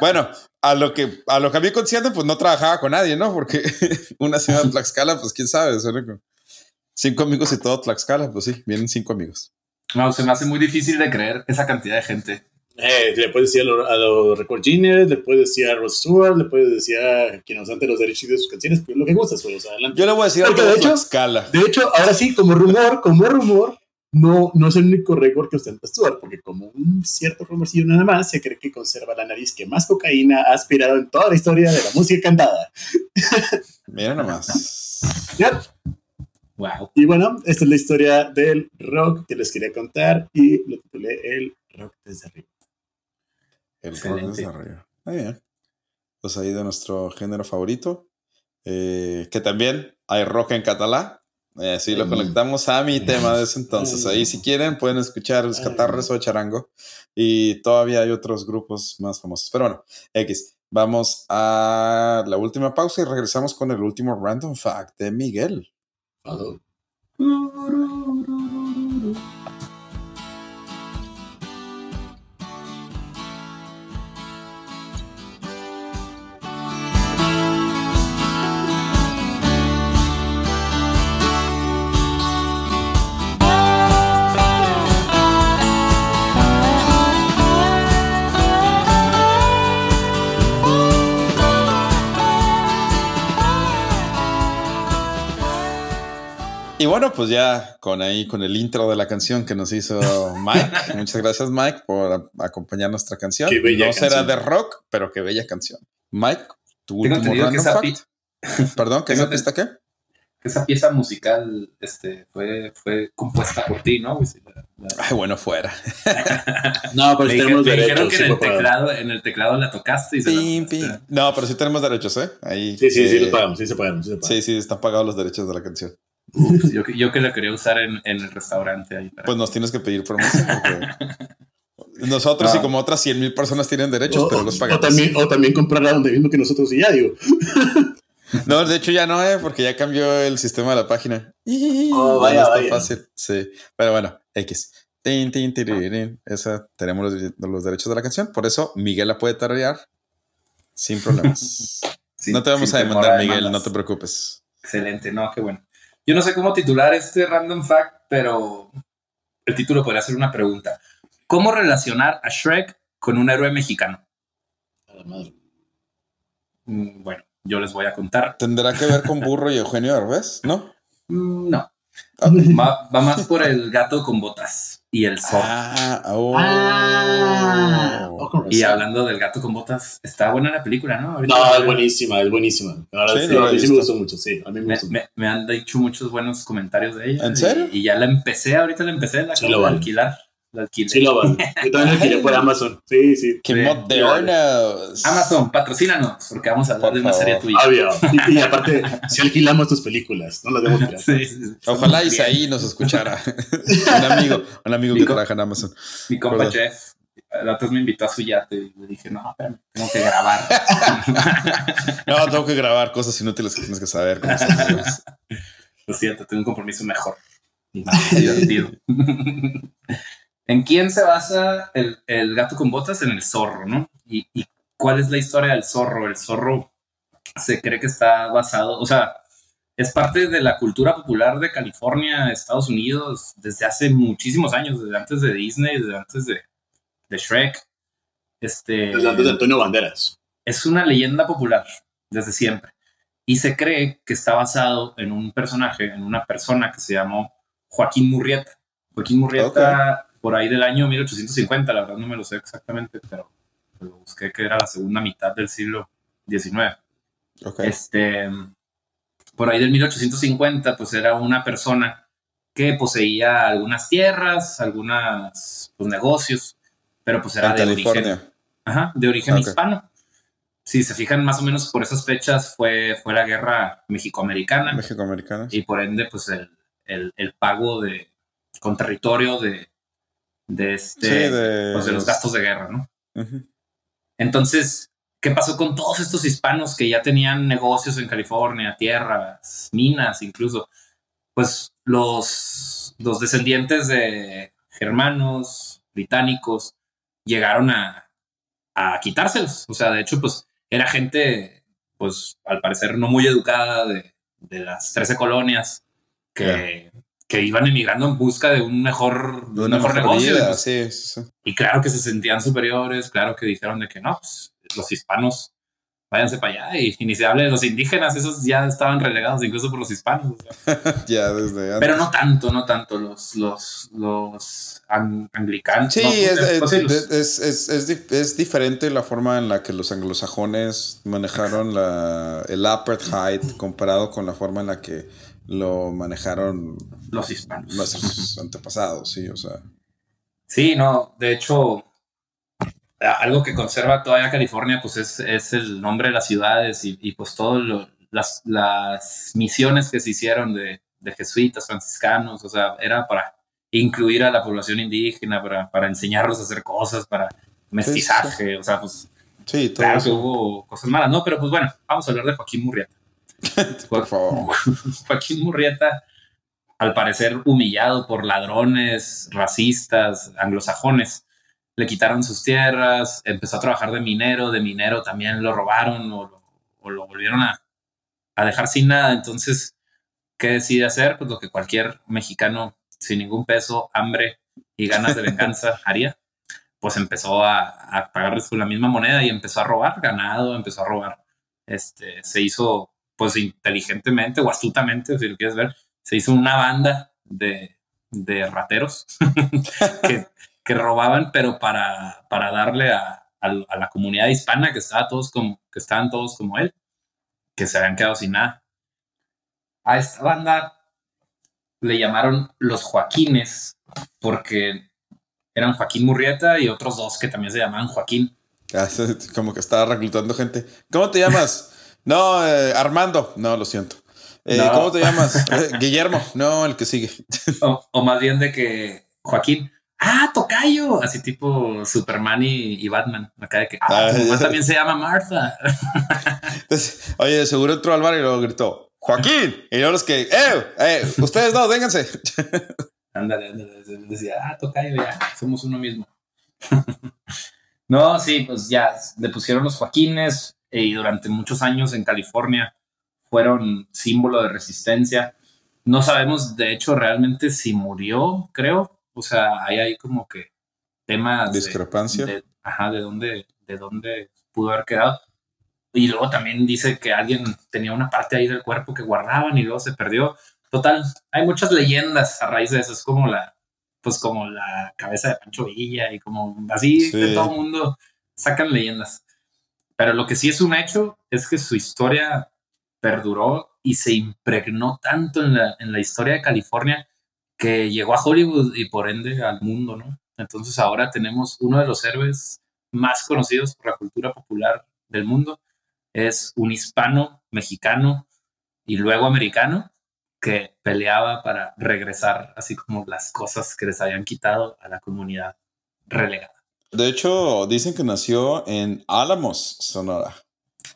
bueno, a lo que a lo que a mí concierne, pues no trabajaba con nadie, ¿no? Porque una señora de Tlaxcala, pues quién sabe, como cinco amigos y todo Tlaxcala, pues sí, vienen cinco amigos. No, se me hace muy difícil de creer esa cantidad de gente. Eh, le puedes decir a los a los record Guinness, le puedes decir a Ross Stewart, le puedes decir a quien nos ante los derechos de sus canciones, pues lo que gustas, pues, adelante. Yo le voy a decir a Porque de todo hecho- Tlaxcala. De hecho, ahora sí, como rumor, como rumor, no, no es el único récord que ostenta Stewart, porque como un cierto rumorcillo nada más, se cree que conserva la nariz que más cocaína ha aspirado en toda la historia de la música cantada. Mira nomás. Yep. Wow. Y bueno, esta es la historia del rock que les quería contar y lo titulé El rock desde arriba. El rock Excelente. desde arriba. Muy bien. Pues ahí de nuestro género favorito. eh, que también hay rock en catalán. Eh, así lo conectamos a mi tema de ese entonces. Ahí si quieren pueden escuchar los catarres o charango. Y todavía hay otros grupos más famosos. Pero bueno, X. Vamos a la última pausa y regresamos con el último random fact de Miguel. Follow. Y bueno, pues ya con ahí, con el intro de la canción que nos hizo Mike. Muchas gracias, Mike, por acompañar nuestra canción. Qué bella no será canción. de rock, pero qué bella canción. Mike, tu Tengo último entendido que random esa fact. Perdón, ¿qué esa pista qué? Esa pieza musical este, fue, fue compuesta por ti, ¿no? La- la- Ay, bueno, fuera. No, pero si dije- tenemos me dijeron derechos. que sí, en el, teclado, en el teclado la tocaste y se la. No, pero sí tenemos derechos, ¿eh? Ahí. Sí, sí, sí, eh, lo pagamos, sí se pagamos, sí se Sí, sí, están pagados los derechos de la canción. Ups, yo, que- yo que la quería usar en, en el restaurante ahí. para- Pues nos tienes que pedir permiso. porque Nosotros y No. como otras 100 mil personas tienen derechos, O, pero los o pagamos. también, o también comprarla donde mismo que nosotros y ya, digo. No, de hecho ya no, eh, porque ya cambió el sistema de la página. Oh, Ya vaya, no está vaya. fácil. Sí, pero bueno, X. Tin, tin. Esa tenemos los, los derechos de la canción, por eso Miguel la puede tararear sin problemas. sin- no te vamos a demandar, Miguel, demandas. no te preocupes. Excelente, no, qué bueno. Yo no sé cómo titular este random fact, pero el título podría ser una pregunta. ¿Cómo relacionar a Shrek con un héroe mexicano? A la madre. Mm, Bueno, yo les voy a contar. ¿Tendrá que ver con Burro y Eugenio Derbez? ¿No? Mm, No, va, va más por el gato con botas y el zorro. Ah, oh. Ah, oh, Y hablando del gato con botas, está buena la película, ¿no? Ahorita- No, es buenísima, es buenísima. Ahora Sí, sí, a mí me gustó mucho, sí. A mí me Me, gustó mucho. me- me han dicho muchos buenos comentarios de ella. ¿En serio? Y, y ya la empecé, ahorita la empecé, la acabo lo de vale. alquilar. La alquilé. Sí, lo vale. Yo también lo alquilé por Amazon. Sí, sí. ¡Qué Sí, modernos! Amazon, patrocínanos, porque vamos a hablar Por de una favor. serie tuya. Obvio. Y, y aparte, si alquilamos tus películas, no las demos piratas. Sí, sí, sí. Ojalá. Isaí nos escuchara. un amigo, un amigo que trabaja en Amazon. Mi compa Perdón. Jeff, la otra vez me invitó a su yate y le dije, no, espérame, tengo que grabar. No, tengo que grabar cosas inútiles que tienes que saber. Lo siento, tengo un compromiso mejor y más divertido. ¿En quién se basa el, el, gato con botas? En el zorro, ¿no? ¿Y, ¿Y cuál es la historia del zorro? El zorro se cree que está basado, o sea, es parte de la cultura popular de California, Estados Unidos, desde hace muchísimos años, desde antes de Disney, desde antes de, de Shrek. Este, desde antes de Antonio Banderas. Es una leyenda popular desde siempre. Y se cree que está basado en un personaje, en una persona que se llamó Joaquín Murrieta. Joaquín Murrieta, okay. Por ahí del año 1850, la verdad no me lo sé exactamente, pero lo busqué que era la segunda mitad del siglo XIX. Okay. Este, por ahí del 1850, pues era una persona que poseía algunas tierras, algunos pues, negocios, pero pues era de California. origen, ajá, de origen Okay. hispano. Si se fijan más o menos por esas fechas fue, fue la guerra mexicoamericana México-americana. y por ende pues el, el, el pago de con territorio de, de este Sí, de- pues, de los gastos de guerra, ¿no? Entonces, ¿qué pasó con todos estos hispanos que ya tenían negocios en California, tierras, minas incluso? Pues los, los descendientes de germanos, británicos, llegaron a, a quitárselos. O sea, de hecho, pues era gente, pues al parecer no muy educada de, de las 13 colonias que, que iban emigrando en busca de un mejor, De una mejor mejor negocio. vida, Pues, sí, sí, sí. y claro que se sentían superiores, claro que dijeron de que no, pues, los hispanos, váyanse para allá. Y, y ni se hable de los indígenas, esos ya estaban relegados incluso por los hispanos. Ya desde antes. Pero no tanto, no tanto los, los, los ang- anglicanos. Sí, no, es, pues, es, pues es, es diferente la forma en la que los anglosajones manejaron la, el apartheid comparado con la forma en la que lo manejaron los hispanos. nuestros antepasados, sí, o sea. Sí, no, de hecho, algo que conserva todavía California, pues es, es el nombre de las ciudades y, y pues todas las, las misiones que se hicieron de, de jesuitas, franciscanos, o sea, era para incluir a la población indígena, para, para enseñarlos a hacer cosas, para mestizaje, o sea, pues Sí, todo claro que hubo cosas malas, ¿no? Pero pues bueno, vamos a hablar de Joaquín Murrieta. Por favor. Joaquín Murrieta, al parecer humillado por ladrones, racistas, anglosajones, le quitaron sus tierras, empezó a trabajar de minero, de minero también lo robaron o lo, o lo volvieron a, a dejar sin nada. Entonces, ¿qué decide hacer? Pues lo que cualquier mexicano sin ningún peso, hambre y ganas de venganza haría. Pues empezó a, a pagarles con la misma moneda y empezó a robar ganado, empezó a robar. Este, se hizo pues inteligentemente o astutamente, si lo quieres ver, se hizo una banda de, de rateros que, que robaban, pero para, para darle a, a, a la comunidad hispana que estaba todos como, que estaban todos como él, que se habían quedado sin nada. A esta banda le llamaron los Joaquines porque eran Joaquín Murrieta y otros dos que también se llamaban Joaquín. Ah, Como que estaba reclutando gente. ¿Cómo te llamas? No, eh, Armando. No, lo siento. Eh, No. ¿Cómo te llamas? Eh, Guillermo. No, el que sigue. O, o más bien de que Joaquín, ah, Tocayo, así tipo Superman y, y Batman. Acá de que, ah, Ah, tu ya. también se llama Martha. Entonces, oye, seguro entró al bar y luego gritó, Joaquín. Y yo los que, ¡eh! eh ustedes dos, vénganse. ándale, ándale. Decía, ah, Tocayo, ya, somos uno mismo. no, sí, pues ya le pusieron los Joaquines eh, y durante muchos años en California fueron símbolo de resistencia. No sabemos, de hecho, realmente si murió, creo. O sea, ahí hay como que temas de- Discrepancia. de, ajá, de dónde, de dónde pudo haber quedado. Y luego también dice que alguien tenía una parte ahí del cuerpo que guardaban y luego se perdió. Total, hay muchas leyendas a raíz de eso. Es como la, pues como la cabeza de Pancho Villa y como así Sí. de todo el mundo sacan leyendas. Pero lo que sí es un hecho es que su historia perduró y se impregnó tanto en la, en la historia de California que llegó a Hollywood y por ende al mundo, ¿no? Entonces ahora tenemos uno de los héroes más conocidos por la cultura popular del mundo. Es un hispano, mexicano y luego americano que peleaba para regresar así como las cosas que les habían quitado a la comunidad relegada. De hecho, dicen que nació en Álamos, Sonora.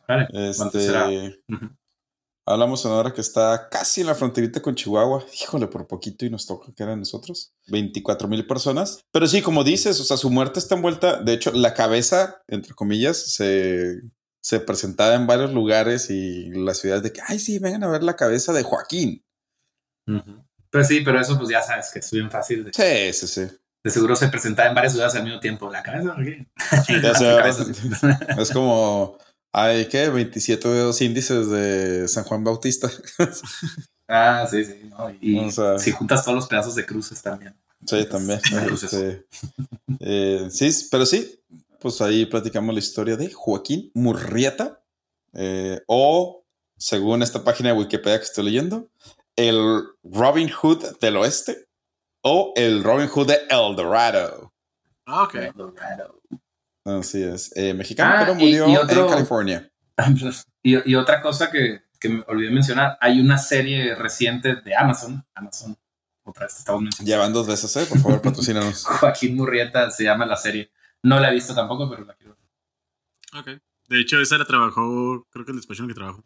¿Vale? Este. Hablamos Sonora que está casi en la fronterita con Chihuahua. Híjole, por poquito y nos toca que eran nosotros. 24 mil personas. Pero sí, como dices, o sea, su muerte está envuelta. De hecho, la cabeza, entre comillas, se, se presentaba en varios lugares y las ciudades de que, ay, sí, vengan a ver la cabeza de Joaquín. Pues sí, pero eso pues ya sabes que es bien fácil. De, sí, sí, sí. De seguro se presentaba en varias ciudades al mismo tiempo. La cabeza de es como hay que 27 dedos índices de San Juan Bautista. ah, sí, sí. ¿no? Y si juntas todos los pedazos de cruces también. Sí, también. Este, eh, sí, pero sí, pues ahí platicamos la historia de Joaquín Murrieta, eh, o según esta página de Wikipedia que estoy leyendo, el Robin Hood del oeste o el Robin Hood de El Dorado. Ah, ok. Así es. Eh, mexicano, ah, pero murió en California. Y, otra cosa que, me olvidé mencionar, hay una serie reciente de Amazon. Amazon, otra vez estamos mencionando. Llevan dos veces, ¿eh? Por favor, patrocínanos. Joaquín Murrieta se llama la serie. No la he visto tampoco, pero la quiero ver. Ok. De hecho, esa la trabajó, creo que el despacho en que trabajó.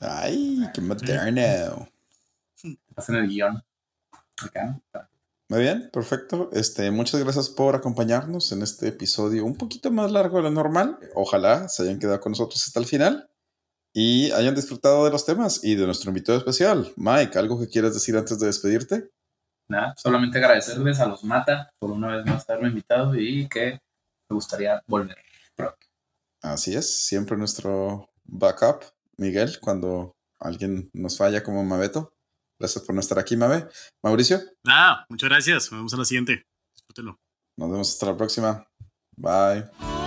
Ay, qué moderno. Hacen el guion. Acá. Muy bien, perfecto. Este, muchas gracias por acompañarnos en este episodio un poquito más largo de lo normal. Ojalá se hayan quedado con nosotros hasta el final y hayan disfrutado de los temas y de nuestro invitado especial. Mike, ¿algo que quieras decir antes de despedirte? Nada, solamente agradecerles a los Mata por una vez más haberme invitado y que me gustaría volver pronto. Así es, siempre nuestro backup, Miguel, cuando alguien nos falla como Mabeto. Gracias por no estar aquí, Mabe. Mauricio. Ah, muchas gracias. Nos vemos en la siguiente. Disfrútenlo. Nos vemos hasta la próxima. Bye.